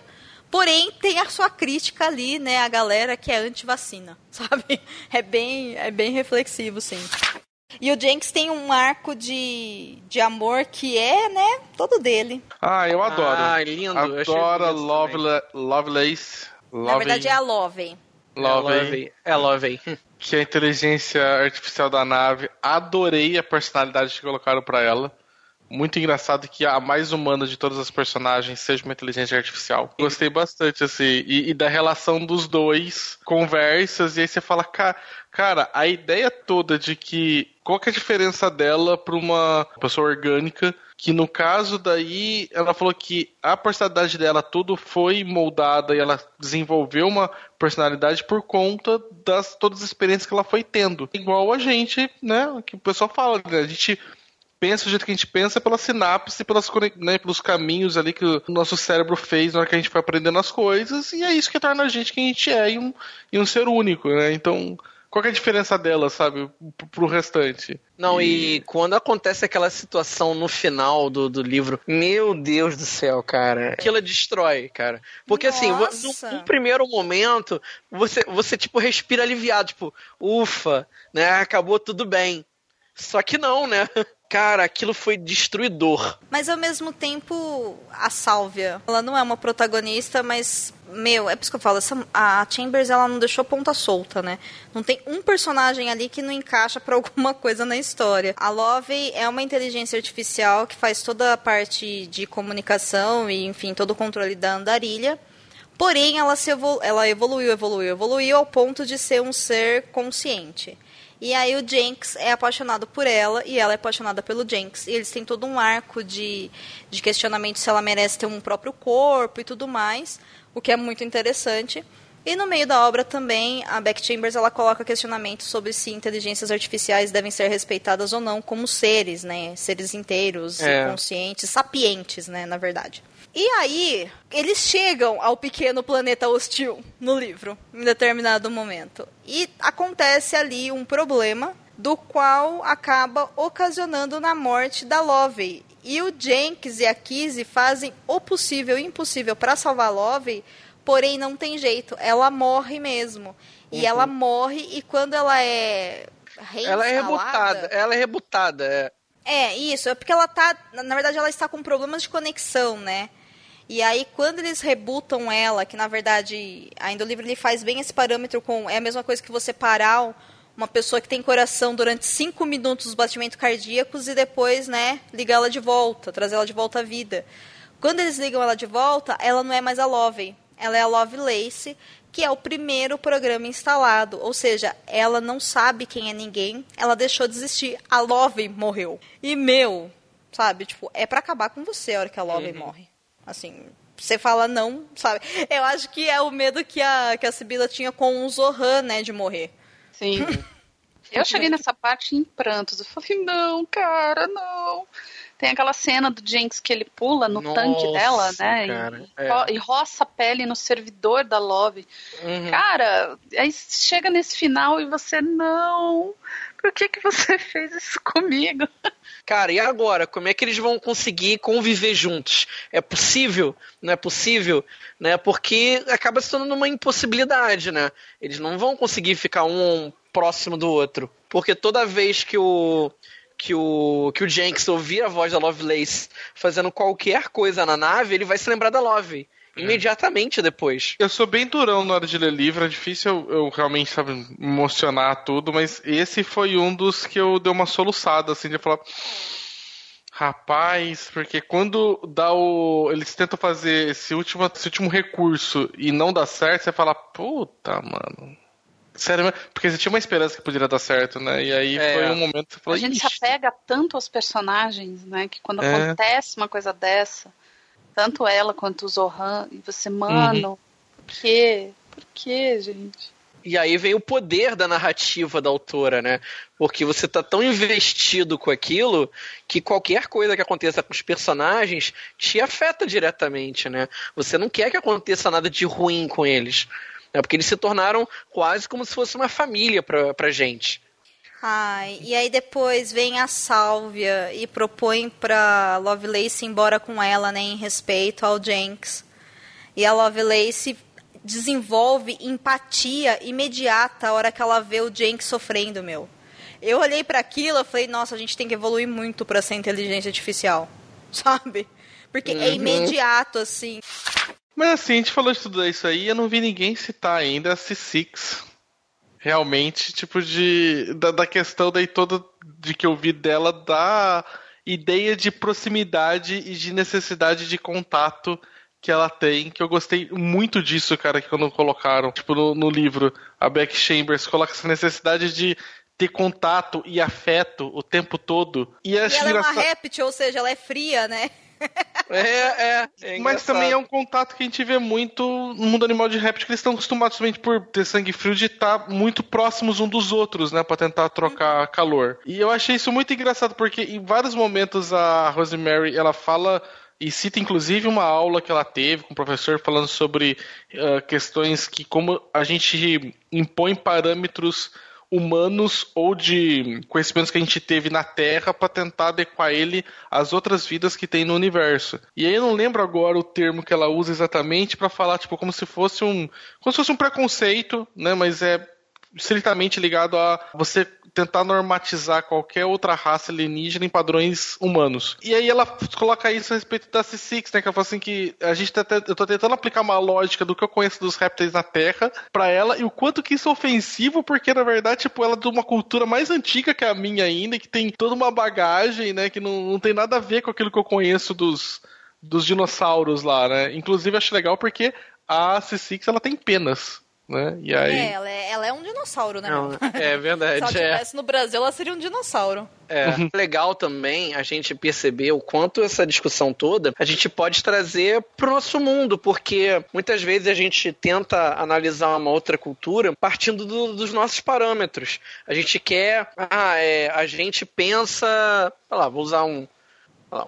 A: Porém, tem a sua crítica ali, né? A galera que é anti-vacina, sabe? É bem, é bem reflexivo, sim. E o Jenks tem um arco de, de amor que é, né, todo dele.
C: Ah, eu adoro.
B: Ah, lindo.
C: Adoro Lovela- Lovelace.
A: Na verdade, é a Lovey.
B: É Lovey. É Lovey.
C: que é a inteligência artificial da nave. Adorei a personalidade que colocaram pra ela. Muito engraçado que a mais humana de todas as personagens seja uma inteligência artificial. Gostei bastante, assim. E, e da relação dos dois, conversas, e aí você fala, cara, cara, a ideia toda de que. Qual que é a diferença dela pra uma pessoa orgânica? Que no caso daí, ela falou que a personalidade dela tudo foi moldada e ela desenvolveu uma personalidade por conta das todas as experiências que ela foi tendo. Igual a gente, né? Que o pessoal fala, né? A gente pensa do jeito que a gente pensa pela sinapse, pelas, né, pelos caminhos ali que o nosso cérebro fez na hora que a gente foi aprendendo as coisas, e é isso que torna a gente quem a gente é e um, e um ser único, né? Então, qual é a diferença dela, sabe, pro restante?
B: Não, e... e, quando acontece aquela situação no final do, do livro, meu Deus do céu, cara, aquilo destrói, cara. Porque Nossa. assim, num, primeiro momento, você, você, tipo, respira aliviado, tipo, ufa, né, acabou tudo bem. Só que não, né? Cara, aquilo foi destruidor.
A: Mas ao mesmo tempo, a Sálvia, ela não é uma protagonista, mas meu, é por isso que eu falo, essa, a Chambers ela não deixou ponta solta, né? Não tem um personagem ali que não encaixa para alguma coisa na história. A Love é uma inteligência artificial que faz toda a parte de comunicação e, enfim, todo o controle da andarilha. Porém, ela, se evolu ela evoluiu, evoluiu, evoluiu ao ponto de ser um ser consciente. E aí o Jenks é apaixonado por ela e ela é apaixonada pelo Jenks. E eles têm todo um arco de, de questionamento se ela merece ter um próprio corpo e tudo mais, o que é muito interessante. E no meio da obra também, a Beck Chambers ela coloca questionamentos sobre se inteligências artificiais devem ser respeitadas ou não como seres, né? Seres inteiros, é. conscientes, sapientes, né, na verdade. E aí, eles chegam ao pequeno planeta hostil no livro, em determinado momento. E acontece ali um problema do qual acaba ocasionando na morte da Lovey. E o Jenks e a Kizzy fazem o possível e o impossível para salvar a Lovey, porém não tem jeito, ela morre mesmo. E uhum. ela morre e quando ela é
B: ela é rebutada, ela é rebutada, é.
A: É, isso, é porque ela tá, na verdade ela está com problemas de conexão, né? E aí, quando eles rebutam ela, que na verdade, ainda o livro ele faz bem esse parâmetro com. É a mesma coisa que você parar uma pessoa que tem coração durante cinco minutos os batimentos cardíacos e depois, né, ligar ela de volta, trazer ela de volta à vida. Quando eles ligam ela de volta, ela não é mais a Love. Ela é a Lovelace, que é o primeiro programa instalado. Ou seja, ela não sabe quem é ninguém, ela deixou de existir. A Love morreu. E meu, sabe, tipo, é para acabar com você a hora que a Love uhum. morre. Assim, você fala não, sabe? Eu acho que é o medo que a, que a Sibila tinha com o Zohan, né, de morrer.
D: Sim. Eu cheguei nessa parte em prantos. Eu falei, não, cara, não. Tem aquela cena do Jenks que ele pula no Nossa, tanque dela, né? Cara, e, é. e, roça a pele no servidor da Love. Uhum. Cara, aí chega nesse final e você, não. Por que, que você fez isso comigo?
B: Cara, e agora? Como é que eles vão conseguir conviver juntos? É possível? Não é possível? Né? Porque acaba se tornando uma impossibilidade, né? Eles não vão conseguir ficar um próximo do outro. Porque toda vez que o que o, que o Jenks ouvir a voz da Lovelace fazendo qualquer coisa na nave, ele vai se lembrar da Love. É. Imediatamente depois.
C: Eu sou bem durão na hora de ler livro, é difícil eu, eu, realmente sabe, emocionar tudo, mas esse foi um dos que eu dei uma soluçada, assim, de falar. Rapaz, porque quando dá o. Eles tentam fazer esse último, esse último recurso e não dá certo, você fala, puta, mano. Sério, porque você tinha uma esperança que poderia dar certo, né? E aí é. foi um momento que você falou.
D: A gente se apega tanto aos personagens, né? Que quando é. acontece uma coisa dessa, tanto ela quanto o Zohan, e você, mano, uhum. por quê? Por quê, gente?
B: E aí vem o poder da narrativa da autora, né? Porque você tá tão investido com aquilo que qualquer coisa que aconteça com os personagens te afeta diretamente, né? Você não quer que aconteça nada de ruim com eles. Né? Porque eles se tornaram quase como se fosse uma família pra, pra gente.
A: Ai, e aí depois vem a Sálvia e propõe pra Lovelace ir embora com ela, né, em respeito ao Jenks. E a Lovelace desenvolve empatia imediata a hora que ela vê o Jenks sofrendo, meu. Eu olhei para aquilo e falei, nossa, a gente tem que evoluir muito para ser inteligência artificial, sabe? Porque é uhum. é imediato, assim.
C: Mas assim, a gente falou de tudo isso aí, eu não vi ninguém citar ainda a C6 realmente, tipo, de. Da, da questão daí toda de que eu vi dela da ideia de proximidade e de necessidade de contato que ela tem, que eu gostei muito disso, cara, que quando colocaram, tipo, no, no livro, a Beck Chambers coloca essa necessidade de ter contato e afeto o tempo todo.
A: E, e ela engraçado... é uma réptil, ou seja, ela é fria, né?
B: É, é.
C: é Mas também é um contato que a gente vê muito no mundo animal de réptil, que eles estão acostumados somente por ter sangue frio de estar tá muito próximos um dos outros, né? Pra tentar trocar calor. E eu achei isso muito engraçado, porque em vários momentos a Rosemary, ela fala e cita inclusive uma aula que ela teve com o professor falando sobre uh, questões que como a gente impõe parâmetros humanos ou de conhecimentos que a gente teve na Terra para tentar adequar ele às outras vidas que tem no universo. E aí eu não lembro agora o termo que ela usa exatamente para falar tipo como se fosse um como se fosse um preconceito, né, mas é estritamente ligado a você tentar normatizar qualquer outra raça alienígena em padrões humanos. E aí ela coloca isso a respeito da C6, né? Que ela fala assim que a gente tá, eu tô tentando aplicar uma lógica do que eu conheço dos répteis na Terra para ela e o quanto que isso é ofensivo, porque na verdade, tipo, ela é de uma cultura mais antiga que a minha ainda, que tem toda uma bagagem, né? Que não, não tem nada a ver com aquilo que eu conheço dos, dos dinossauros lá, né? Inclusive acho legal porque a C6 ela tem penas. Né? E aí...
A: É, ela é, ela é um dinossauro, né? Não,
B: é verdade. Se ela
A: estivesse é. no Brasil, ela seria um dinossauro.
B: É legal também a gente perceber o quanto essa discussão toda a gente pode trazer para o nosso mundo, porque muitas vezes a gente tenta analisar uma outra cultura partindo do, dos nossos parâmetros. A gente quer, ah, é, a gente pensa, sei lá, vou usar um,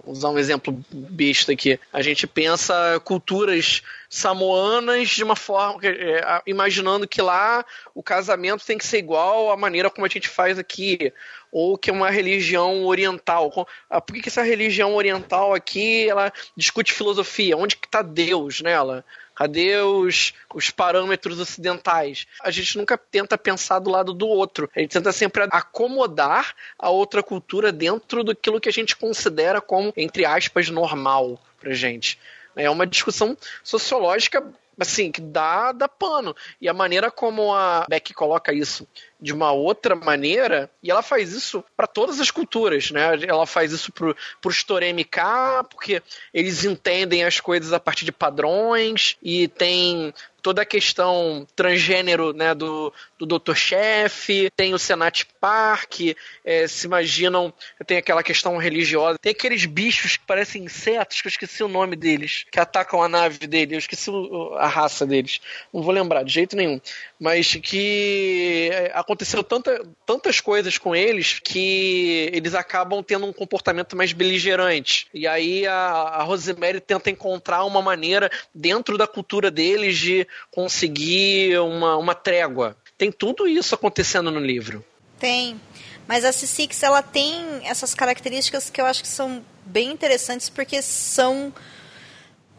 B: usar um exemplo besta aqui. A gente pensa culturas samoanas de uma forma, é, imaginando que lá o casamento tem que ser igual à maneira como a gente faz aqui, ou que é uma religião oriental. Ah, por que, que essa religião oriental aqui ela discute filosofia? Onde que está Deus nela? Cadê os, os parâmetros ocidentais? A gente nunca tenta pensar do lado do outro. A gente tenta sempre acomodar a outra cultura dentro daquilo que a gente considera como, entre aspas, normal pra gente. É uma discussão sociológica assim, que dá, dá pano. E a maneira como a Beck coloca isso de uma outra maneira, e ela faz isso para todas as culturas, né? Ela faz isso pro, pro MK, porque eles entendem as coisas a partir de padrões, e tem toda a questão transgênero né, do, do Dr. Chef, tem o Senate Park, é, se imaginam, tem aquela questão religiosa, tem aqueles bichos que parecem insetos, que eu esqueci o nome deles, que atacam a nave dele, eu esqueci a raça deles, não vou lembrar de jeito nenhum, mas que é, aconteceu tanta, tantas coisas com eles que eles acabam tendo um comportamento mais beligerante, e aí a, a Rosemary tenta encontrar uma maneira dentro da cultura deles de conseguir uma, uma trégua. Tem tudo isso acontecendo no livro.
A: Tem. Mas a C6 ela tem essas características que eu acho que são bem interessantes porque são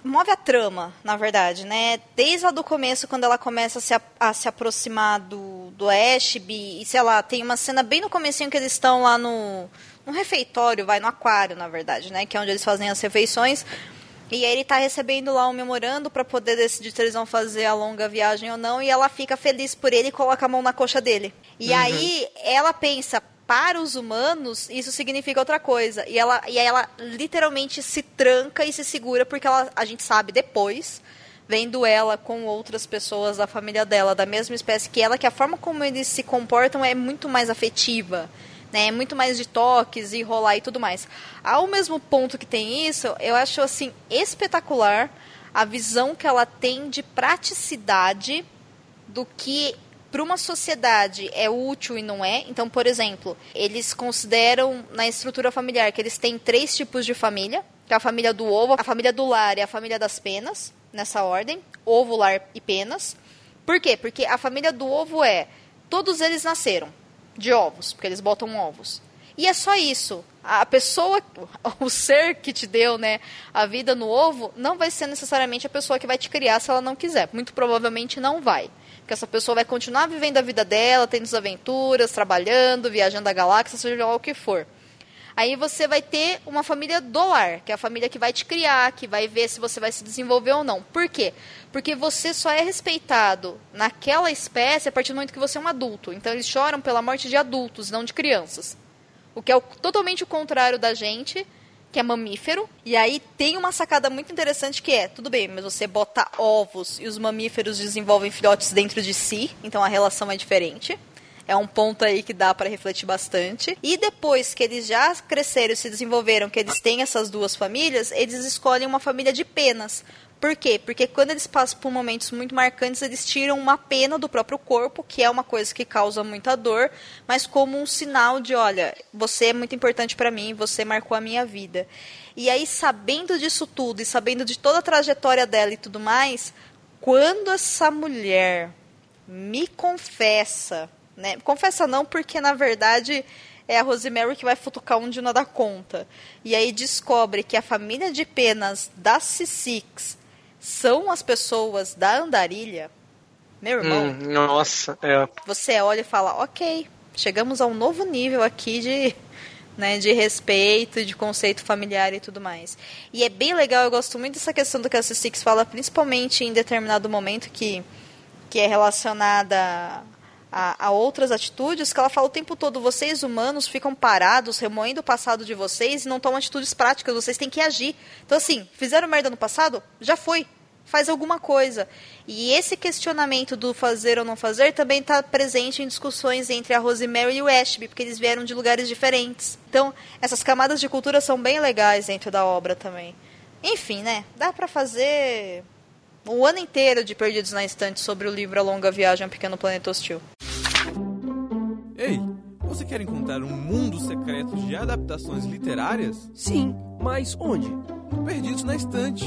A: move a trama, na verdade, né? Desde lá do começo, quando ela começa a se, a, a se aproximar do, do Ashby, e sei lá, tem uma cena bem no comecinho que eles estão lá no, no refeitório, vai no aquário, na verdade, né? Que é onde eles fazem as refeições. E aí ele tá recebendo lá um memorando para poder decidir se eles vão fazer a longa viagem ou não. E ela fica feliz por ele e coloca a mão na coxa dele. E uhum. aí ela pensa, para os humanos, isso significa outra coisa. E, ela, e aí ela literalmente se tranca e se segura, porque ela, a gente sabe depois, vendo ela com outras pessoas da família dela, da mesma espécie que ela, que a forma como eles se comportam é muito mais afetiva né? Muito mais de toques e rolar e tudo mais. Ao mesmo ponto que tem isso, eu acho assim espetacular a visão que ela tem de praticidade do que para uma sociedade é útil e não é. Então, por exemplo, eles consideram na estrutura familiar que eles têm três tipos de família, que é a família do ovo, a família do lar e a família das penas, nessa ordem, ovo, lar e penas. Por quê? Porque a família do ovo é todos eles nasceram de ovos, porque eles botam ovos. E é só isso. A pessoa, o ser que te deu, né, a vida no ovo, não vai ser necessariamente a pessoa que vai te criar se ela não quiser. Muito provavelmente não vai. Porque essa pessoa vai continuar vivendo a vida dela, tendo as aventuras, trabalhando, viajando a galáxia, seja lá o que for. Aí você vai ter uma família do lar, que é a família que vai te criar, que vai ver se você vai se desenvolver ou não. Por quê? Porque você só é respeitado naquela espécie a partir do momento que você é um adulto. Então eles choram pela morte de adultos, não de crianças. O que é o, totalmente o contrário da gente, que é mamífero. E aí tem uma sacada muito interessante que é, tudo bem, mas você bota ovos e os mamíferos desenvolvem filhotes dentro de si, então a relação é diferente. É um ponto aí que dá para refletir bastante. E depois que eles já cresceram se desenvolveram, que eles têm essas duas famílias, eles escolhem uma família de penas. Por quê? Porque quando eles passam por momentos muito marcantes, eles tiram uma pena do próprio corpo, que é uma coisa que causa muita dor, mas como um sinal de, olha, você é muito importante para mim, você marcou a minha vida. E aí, sabendo disso tudo e sabendo de toda a trajetória dela e tudo mais, quando essa mulher me confessa, né? Confessa não, porque na verdade é a Rosemary que vai futucar onde não dá conta. E aí descobre que a família de penas da C6 são as pessoas da andarilha, meu irmão.
B: Hum, nossa, é.
A: Você olha e fala, ok, chegamos a um novo nível aqui de, né, de respeito, de conceito familiar e tudo mais. E é bem legal, eu gosto muito dessa questão do que a Six fala, principalmente em determinado momento que, que é relacionada a, a, outras atitudes, que ela fala o tempo todo, vocês humanos ficam parados, remoendo o passado de vocês e não tomam atitudes práticas, vocês têm que agir. Então, assim, fizeram merda no passado? Já foi. Faz alguma coisa. E esse questionamento do fazer ou não fazer também está presente em discussões entre a Rosemary e o Ashby, porque eles vieram de lugares diferentes. Então, essas camadas de cultura são bem legais dentro da obra também. Enfim, né? Dá para fazer um ano inteiro de Perdidos na Estante sobre o livro A Longa Viagem a um Pequeno Planeta Hostil.
F: Ei, você quer encontrar um mundo secreto de adaptações literárias?
E: Sim, mas onde?
F: Perdidos na Estante.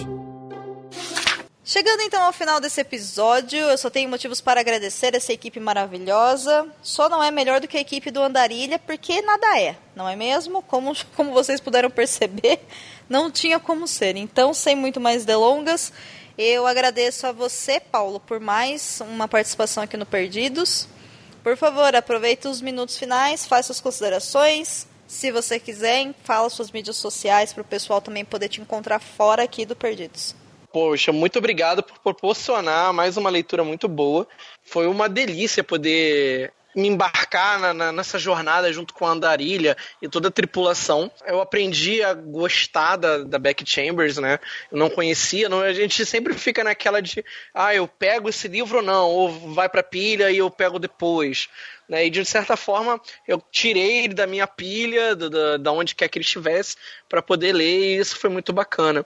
A: Chegando então ao final desse episódio, eu só tenho motivos para agradecer essa equipe maravilhosa. Só não é melhor do que a equipe do Andarilha, porque nada é, não é mesmo? Como, como vocês puderam perceber, não tinha como ser. Então, sem muito mais delongas, eu agradeço a você, Paulo, por mais uma participação aqui no Perdidos. Por favor, aproveite os minutos finais, faça suas considerações. Se você quiser, fala suas mídias sociais para o pessoal também poder te encontrar fora aqui do Perdidos.
B: Poxa, muito obrigado por proporcionar mais uma leitura muito boa. Foi uma delícia poder me embarcar na, na, nessa jornada junto com a Andarilha e toda a tripulação. Eu aprendi a gostar da, da Beck Chambers, né? Eu não conhecia, não, a gente sempre fica naquela de, ah, eu pego esse livro ou não, ou vai pra pilha e eu pego depois. Né? E de certa forma eu tirei ele da minha pilha, da, da onde quer que ele estivesse, para poder ler, e isso foi muito bacana.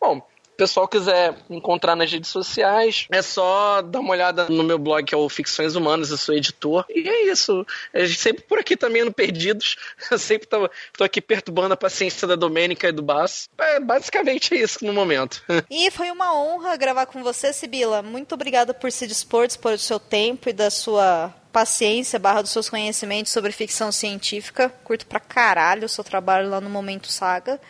B: Bom, pessoal quiser encontrar nas redes sociais, é só dar uma olhada no meu blog, que é o Ficções Humanas, eu sou editor. E é isso. Gente sempre por aqui também no Perdidos. Eu sempre tô, tô aqui perturbando a paciência da Domênica e do Bass. É basicamente isso no momento.
A: E foi uma honra gravar com você, Sibila. Muito obrigada por se dispor, dispor do seu tempo e da sua paciência barra dos seus conhecimentos sobre ficção científica. Curto pra caralho o seu trabalho lá no Momento Saga.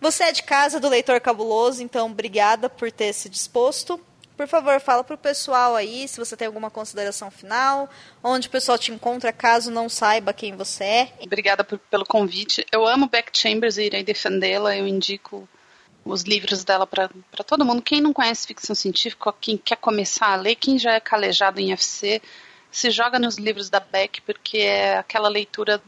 A: Você é de casa do Leitor Cabuloso, então obrigada por ter se disposto. Por favor, fala para o pessoal aí se você tem alguma consideração final, onde o pessoal te encontra caso não saiba quem você é.
D: Obrigada por, pelo convite. Eu amo Beck Chambers e irei defendê-la. Eu indico os livros dela para todo mundo. Quem não conhece ficção científica, quem quer começar a ler, quem já é calejado em FC, se joga nos livros da Beck, porque é aquela leitura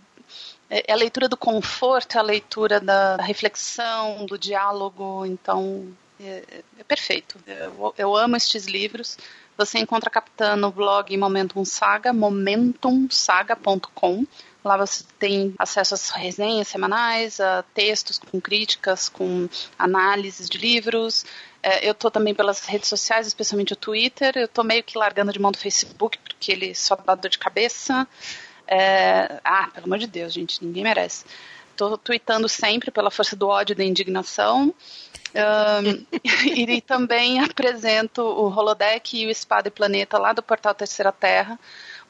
D: é, é a leitura do conforto, é a leitura da, reflexão, do diálogo, então é, é perfeito. Eu, eu, amo estes livros. Você encontra a Capitã no blog Momentum Saga, momentumsaga.com. Lá você tem acesso às resenhas semanais, a textos com críticas, com análises de livros. É, eu estou também pelas redes sociais, especialmente o Twitter. Eu estou meio que largando de mão do Facebook, porque ele só dá dor de cabeça. É... Ah, pelo amor de Deus, gente, ninguém merece. Tô tweetando sempre pela força do ódio e da indignação. Um, e, também apresento o Holodeck e o Espada e Planeta lá do portal Terceira Terra.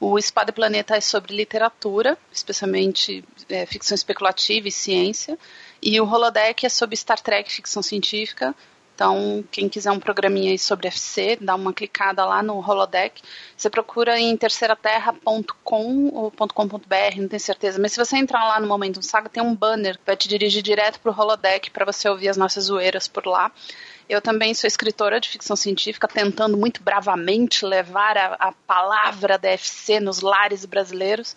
D: O Espada e Planeta é sobre literatura, especialmente é, ficção especulativa e ciência. E o Holodeck é sobre Star Trek, ficção científica. Então, quem quiser um programinha aí sobre FC, dá uma clicada lá no Holodeck. Você procura em terceiraterra.com ou .com.br, não tenho certeza. Mas se você entrar lá no Momento Saga, tem um banner que vai te dirigir direto para o Holodeck para você ouvir as nossas zoeiras por lá. Eu também sou escritora de ficção científica, tentando muito bravamente levar a, a, palavra da FC nos lares brasileiros.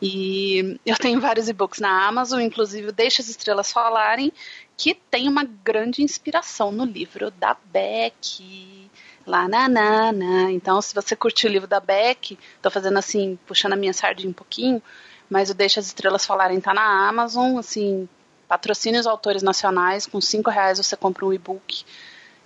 D: E eu tenho vários e-books na Amazon, inclusive Deixa as Estrelas Falarem, que tem uma grande inspiração no livro da Beck. Lá na, na, na. Então, se você curtiu o livro da Beck, tô fazendo assim, puxando a minha sardinha um pouquinho, mas o Deixa as Estrelas Falarem tá na Amazon, assim, patrocine os autores nacionais, com cinco reais você compra um e-book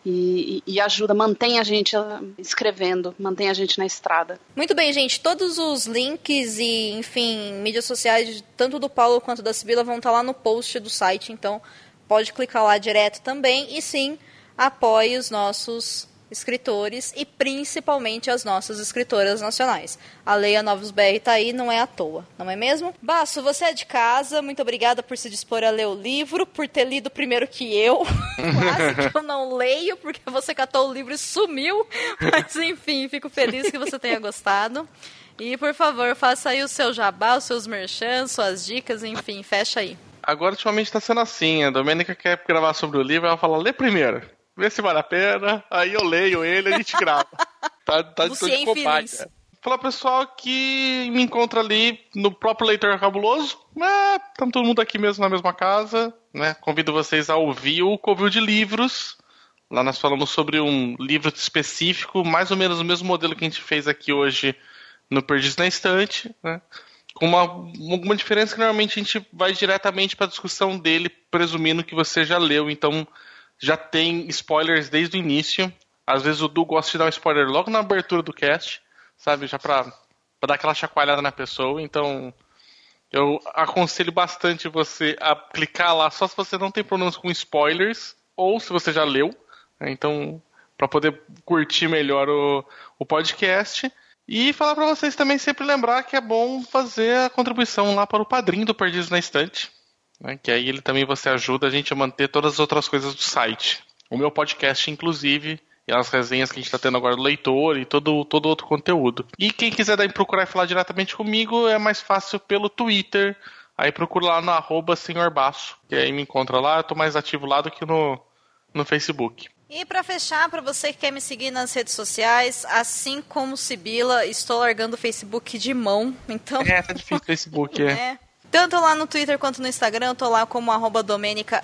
D: e, e, ajuda, mantém a gente escrevendo, mantém a gente na estrada.
A: Muito bem, gente. Todos os links e, enfim, mídias sociais, tanto do Paulo quanto da Sibila, vão estar lá no post do site, então pode clicar lá direto também. E sim, apoie os nossos escritores e principalmente as nossas escritoras nacionais. A Leia Novos BR tá aí, não é à toa, não é mesmo? Baço, você é de casa, muito obrigada por se dispor a ler o livro, por ter lido primeiro que eu. Quase que eu não leio, porque você catou o livro e sumiu. Mas enfim, fico feliz que você tenha gostado. E por favor, faça aí o seu jabá, os seus merchans, suas dicas, enfim, fecha aí.
C: Agora, ultimamente, tá sendo assim. A Domênica quer gravar sobre o livro, ela fala, lê primeiro vê se vale a pena, aí eu leio ele e a gente grava. Tá, tá de combate. Falar pessoal que me encontra ali no próprio Leitor Cabuloso. É, estamos todo mundo aqui mesmo na mesma casa. Né? Convido vocês a ouvir o Covil de Livros. Lá nós falamos sobre um livro específico, mais ou menos o mesmo modelo que a gente fez aqui hoje no Perdiz na Estante. Né? Com uma, alguma diferença que normalmente a gente vai diretamente para a discussão dele, presumindo que você já leu. Então já tem spoilers desde o início. Às vezes o Du gosta de dar um spoiler logo na abertura do cast, sabe? Já pra dar aquela chacoalhada na pessoa. Então, eu aconselho bastante você a clicar lá só se você não tem problemas com spoilers ou se você já leu. Né? Então, para poder curtir melhor o, o podcast. E falar para vocês também sempre lembrar que é bom fazer a contribuição lá para o padrinho do Perdidos na Estante. Né? Que aí ele também você ajuda a gente a manter todas as outras coisas do site. O meu podcast, inclusive, e as resenhas que a gente está tendo agora do leitor e todo, todo outro conteúdo. E quem quiser daí procurar e falar diretamente comigo, é mais fácil pelo Twitter. Aí procura lá no arroba senhorbaço, que aí me encontra lá. Eu tô mais ativo lá do que no, no Facebook.
A: E para fechar, para você que quer me seguir nas redes sociais, assim como Sibila, estou largando o Facebook de mão, então...
C: É, tá difícil o Facebook, é. é.
A: Tanto lá no Twitter quanto no Instagram, eu tô lá como arroba Domênica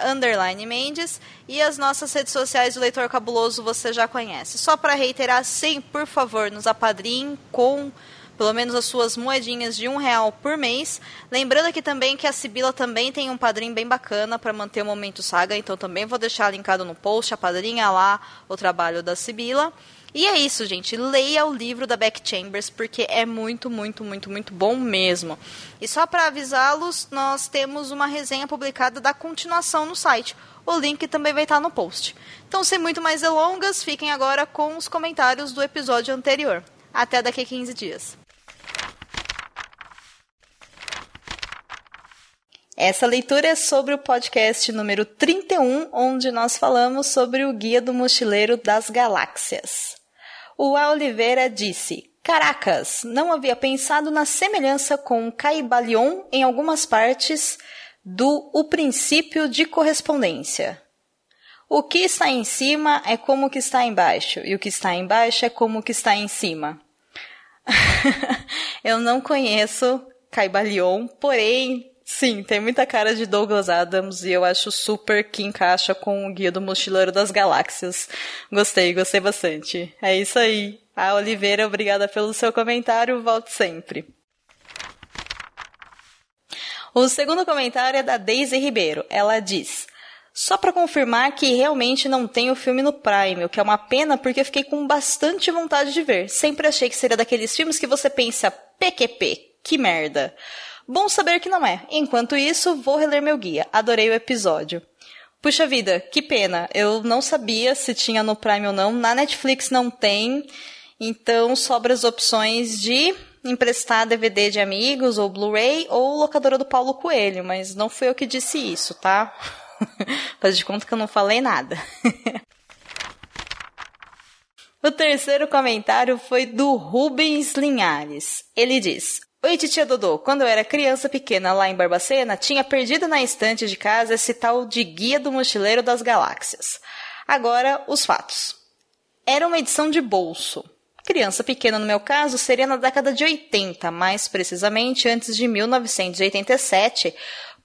A: Mendes. E as nossas redes sociais do Leitor Cabuloso você já conhece. Só para reiterar, sim, por favor, nos apadrinhe com pelo menos as suas moedinhas de um real por mês. Lembrando aqui também que a Sibila também tem um padrinho bem bacana para manter o Momento Saga, então também vou deixar linkado no post, a padrinha lá, o trabalho da Sibila. E é isso, gente. Leia o livro da Beck Chambers, porque é muito, muito, muito, muito bom mesmo. E só para avisá-los, nós temos uma resenha publicada da continuação no site. O link também vai estar no post. Então, sem muito mais delongas, fiquem agora com os comentários do episódio anterior. Até daqui a 15 dias. Essa leitura é sobre o podcast número 31, onde nós falamos sobre o Guia do Mochileiro das Galáxias. O A. Oliveira disse: Caracas, não havia pensado na semelhança com Caibalion em algumas partes do O Princípio de Correspondência. O que está em cima é como o que está embaixo, e o que está embaixo é como o que está em cima. Eu não conheço Caibalion, porém Sim, tem muita cara de Douglas Adams e eu acho super que encaixa com o Guia do Mochileiro das Galáxias. Gostei, gostei bastante. É isso aí. A Oliveira, obrigada pelo seu comentário, volte sempre. O segundo comentário é da Daisy Ribeiro. Ela diz: Só para confirmar que realmente não tem o filme no Prime, o que é uma pena porque fiquei com bastante vontade de ver. Sempre achei que seria daqueles filmes que você pensa, PQP, que merda. Bom saber que não é. Enquanto isso, vou reler meu guia. Adorei o episódio. Puxa vida, que pena. Eu não sabia se tinha no Prime ou não. Na Netflix não tem. Então sobra as opções de emprestar DVD de amigos ou Blu-ray ou locadora do Paulo Coelho, mas não fui eu que disse isso, tá? Faz de conta que eu não falei nada. o terceiro comentário foi do Rubens Linhares. Ele diz: Oi, titia Dodô. Quando eu era criança pequena lá em Barbacena, tinha perdido na estante de casa esse tal de Guia do Mochileiro das Galáxias. Agora, os fatos. Era uma edição de bolso. Criança pequena, no meu caso, seria na década de 80, mais precisamente antes de 1987,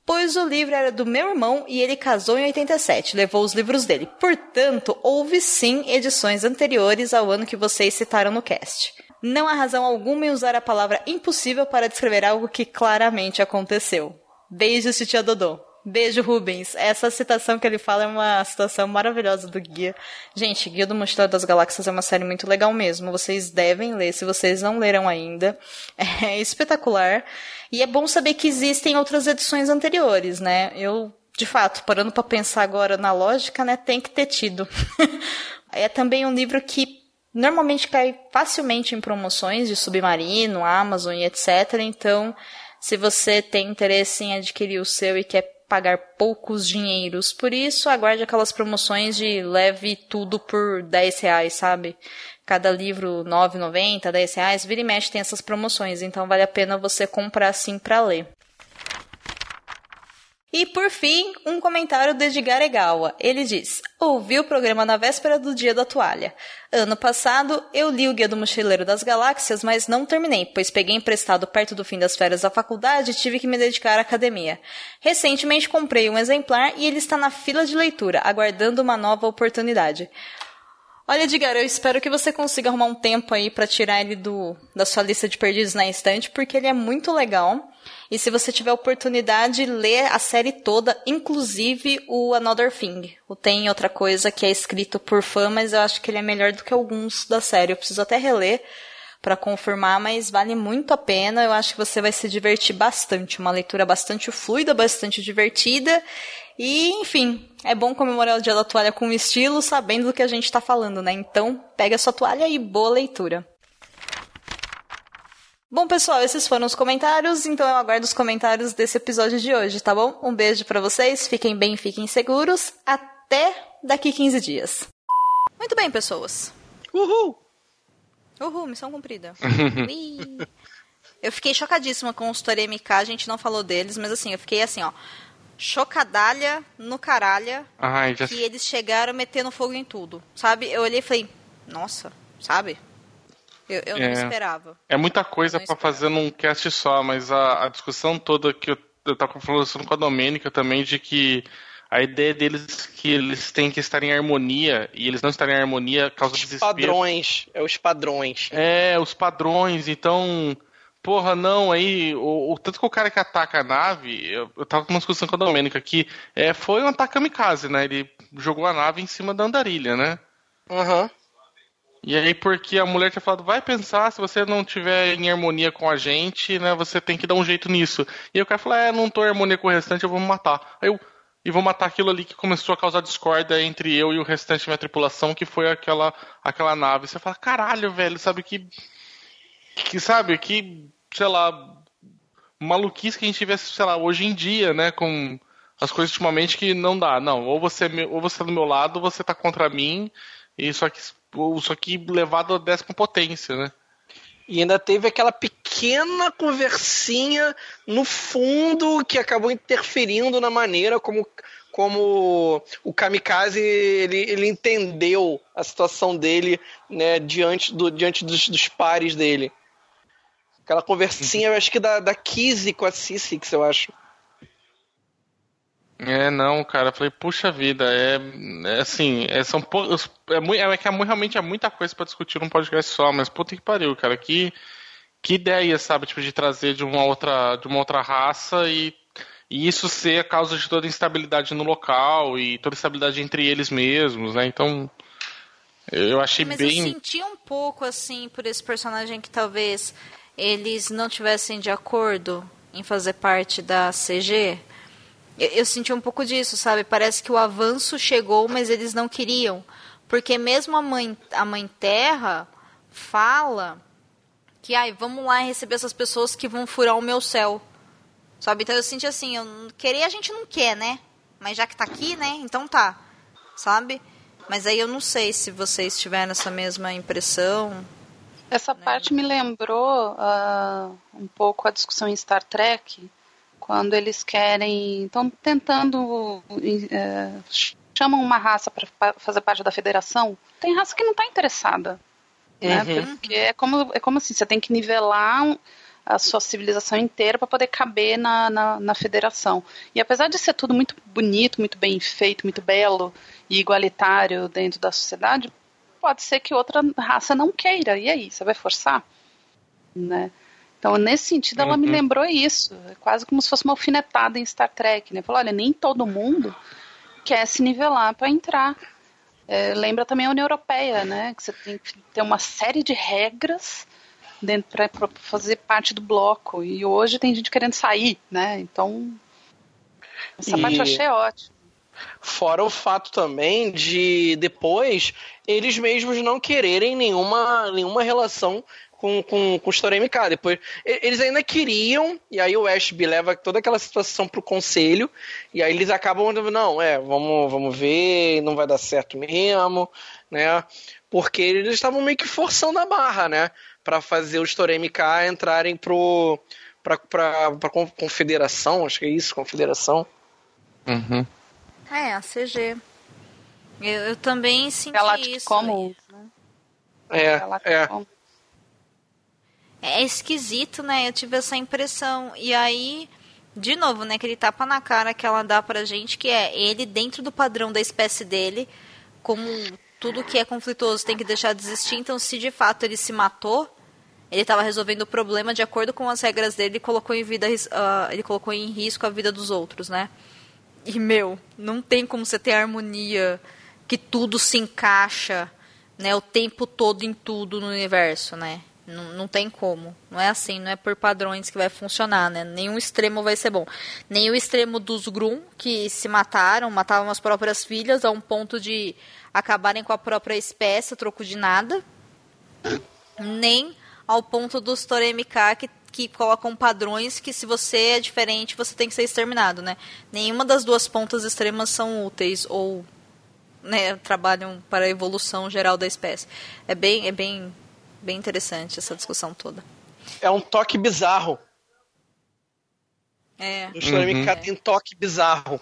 A: pois o livro era do meu irmão e ele casou em 87, levou os livros dele. Portanto, houve sim edições anteriores ao ano que vocês citaram no cast. Não há razão alguma em usar a palavra impossível para descrever algo que claramente aconteceu. Beijos, titia Dodô. Beijo, Rubens. Essa citação que ele fala é uma citação maravilhosa do Guia. Gente, Guia do Mochileiro das Galáxias é uma série muito legal mesmo. Vocês devem ler, se vocês não leram ainda. É espetacular. E é bom saber que existem outras edições anteriores, né? Eu, de fato, parando para pensar agora na lógica, né, tem que ter tido. é também um livro que normalmente cai facilmente em promoções de Submarino, Amazon e etc. Então, se você tem interesse em adquirir o seu e quer pagar poucos dinheiros. Por isso, aguarde aquelas promoções de leve tudo por 10 reais, sabe? Cada livro R$ 9,90, 10 reais, vira e mexe tem essas promoções, então vale a pena você comprar assim para ler. E por fim, um comentário de Edgar Egawa. Ele diz: Ouvi o programa na véspera do dia da toalha. Ano passado, eu li o Guia do Mochileiro das Galáxias, mas não terminei, pois peguei emprestado perto do fim das férias da faculdade e tive que me dedicar à academia. Recentemente comprei um exemplar e ele está na fila de leitura, aguardando uma nova oportunidade. Olha, Edgar, eu espero que você consiga arrumar um tempo aí para tirar ele do, da sua lista de perdidos na estante, porque ele é muito legal. E se você tiver oportunidade, lê a série toda, inclusive o Another Thing. O Tem Outra Coisa, que é escrito por fã, mas eu acho que ele é melhor do que alguns da série. Eu preciso até reler para confirmar, mas vale muito a pena. Eu acho que você vai se divertir bastante. Uma leitura bastante fluida, bastante divertida. E, enfim, é bom comemorar o dia da toalha com estilo, sabendo do que a gente está falando, né? Então, pega sua toalha e boa leitura. Bom, pessoal, esses foram os comentários, então eu aguardo os comentários desse episódio de hoje, tá bom? Um beijo para vocês, fiquem bem, fiquem seguros. Até daqui 15 dias. Muito bem, pessoas.
B: Uhul!
A: Uhul, missão cumprida. eu fiquei chocadíssima com o Story MK, a gente não falou deles, mas assim, eu fiquei assim, ó. Chocadalha no caralho
C: Ai, já...
A: que eles chegaram metendo fogo em tudo. Sabe? Eu olhei e falei, nossa, sabe? Eu, eu é, não esperava.
C: É muita coisa para fazer num cast só, mas a, a discussão toda que eu, eu tava falando com a Domênica também de que a ideia deles que eles têm que estar em harmonia e eles não estarem em harmonia causa os desespero.
B: padrões, é os padrões.
C: É, os padrões, então, porra, não, aí, o, o tanto que o cara que ataca a nave, eu, eu tava com uma discussão com a Domênica que é, foi um ataque kamikaze, né? Ele jogou a nave em cima da andarilha, né?
B: Aham. Uhum.
C: E aí, porque a mulher tinha falado, vai pensar, se você não tiver em harmonia com a gente, né, você tem que dar um jeito nisso. E o cara falou, é, não tô em harmonia com o restante, eu vou me matar. Aí eu, e vou matar aquilo ali que começou a causar discórdia entre eu e o restante da minha tripulação, que foi aquela, aquela nave. Você fala, caralho, velho, sabe que. Que, sabe, que, sei lá, maluquice que a gente tivesse, sei lá, hoje em dia, né, com as coisas ultimamente que não dá. Não, ou você, ou você tá do meu lado, ou você tá contra mim, e só que só que levado a décima potência, né?
B: E ainda teve aquela pequena conversinha no fundo que acabou interferindo na maneira como, como o Kamikaze ele, ele entendeu a situação dele né, diante, do, diante dos, dos pares dele. Aquela conversinha, eu acho que da, da Kizzy com a Sissix, eu acho.
C: É, não, cara, eu falei, puxa vida, é, é assim, é, são é, muito, é que é, realmente é muita coisa para discutir num podcast só, mas puta que pariu, cara, que, que ideia, sabe, tipo, de trazer de uma outra, de uma outra raça e, e isso ser a causa de toda a instabilidade no local e toda a instabilidade entre eles mesmos, né, então, eu achei
A: mas
C: bem...
A: Mas eu senti um pouco, assim, por esse personagem que talvez eles não tivessem de acordo em fazer parte da CG, eu, eu senti um pouco disso, sabe? Parece que o avanço chegou, mas eles não queriam. Porque mesmo a mãe, a mãe Terra fala que, ai, vamos lá receber essas pessoas que vão furar o meu céu. Sabe? Então eu senti assim, eu, querer a gente não quer, né? Mas já que tá aqui, né? Então tá. Sabe? Mas aí eu não sei se vocês tiveram essa mesma impressão.
D: Essa né? parte me lembrou uh, um pouco a discussão em Star Trek, quando eles querem, estão tentando, é, chamam uma raça para fazer parte da federação, tem raça que não está interessada. Né? Uhum. Porque é como, é como assim, você tem que nivelar a sua civilização inteira para poder caber na, na, na, federação. E apesar de ser tudo muito bonito, muito bem feito, muito belo e igualitário dentro da sociedade, pode ser que outra raça não queira. E aí, você vai forçar? Né? Então, nesse sentido, ela uhum. me lembrou isso. É quase como se fosse uma alfinetada em Star Trek. Né? Falou, olha, nem todo mundo quer se nivelar para entrar. É, lembra também a União Europeia, né? Que você tem que ter uma série de regras dentro para fazer parte do bloco. E hoje tem gente querendo sair, né? Então, essa e... parte eu achei ótima.
B: Fora o fato também de depois eles mesmos não quererem nenhuma, nenhuma relação com, com, com o Story MK. Depois, eles ainda queriam, e aí o Ashby leva toda aquela situação pro conselho, e aí eles acabam, não, é, vamos, vamos ver, não vai dar certo mesmo, né? Porque eles estavam meio que forçando a barra, né? para fazer o Store MK entrarem pro pra, pra, pra confederação, acho que é isso, confederação.
C: Uhum.
A: É, a CG. Eu, eu também senti
D: Galactic
A: isso.
D: Commons, né?
B: É, é.
A: É esquisito, né? Eu tive essa impressão. E aí, de novo, né? Aquele tapa na cara que ela dá pra gente, que é ele dentro do padrão da espécie dele, como tudo que é conflituoso tem que deixar de existir. Então, se de fato ele se matou, ele estava resolvendo o problema de acordo com as regras dele e colocou em vida, uh, ele colocou em risco a vida dos outros, né? E meu, não tem como você ter harmonia que tudo se encaixa, né, o tempo todo em tudo no universo, né? Não, não tem como. Não é assim, não é por padrões que vai funcionar, né? Nenhum extremo vai ser bom. Nem o extremo dos Grum, que se mataram, matavam as próprias filhas a um ponto de acabarem com a própria espécie, troco de nada. Nem ao ponto dos Toremk que, que colocam padrões que se você é diferente, você tem que ser exterminado, né? Nenhuma das duas pontas extremas são úteis ou né, trabalham para a evolução geral da espécie. É bem, é bem, bem interessante essa discussão toda.
B: É um toque bizarro.
A: É.
B: O Storm uhum. tem toque bizarro.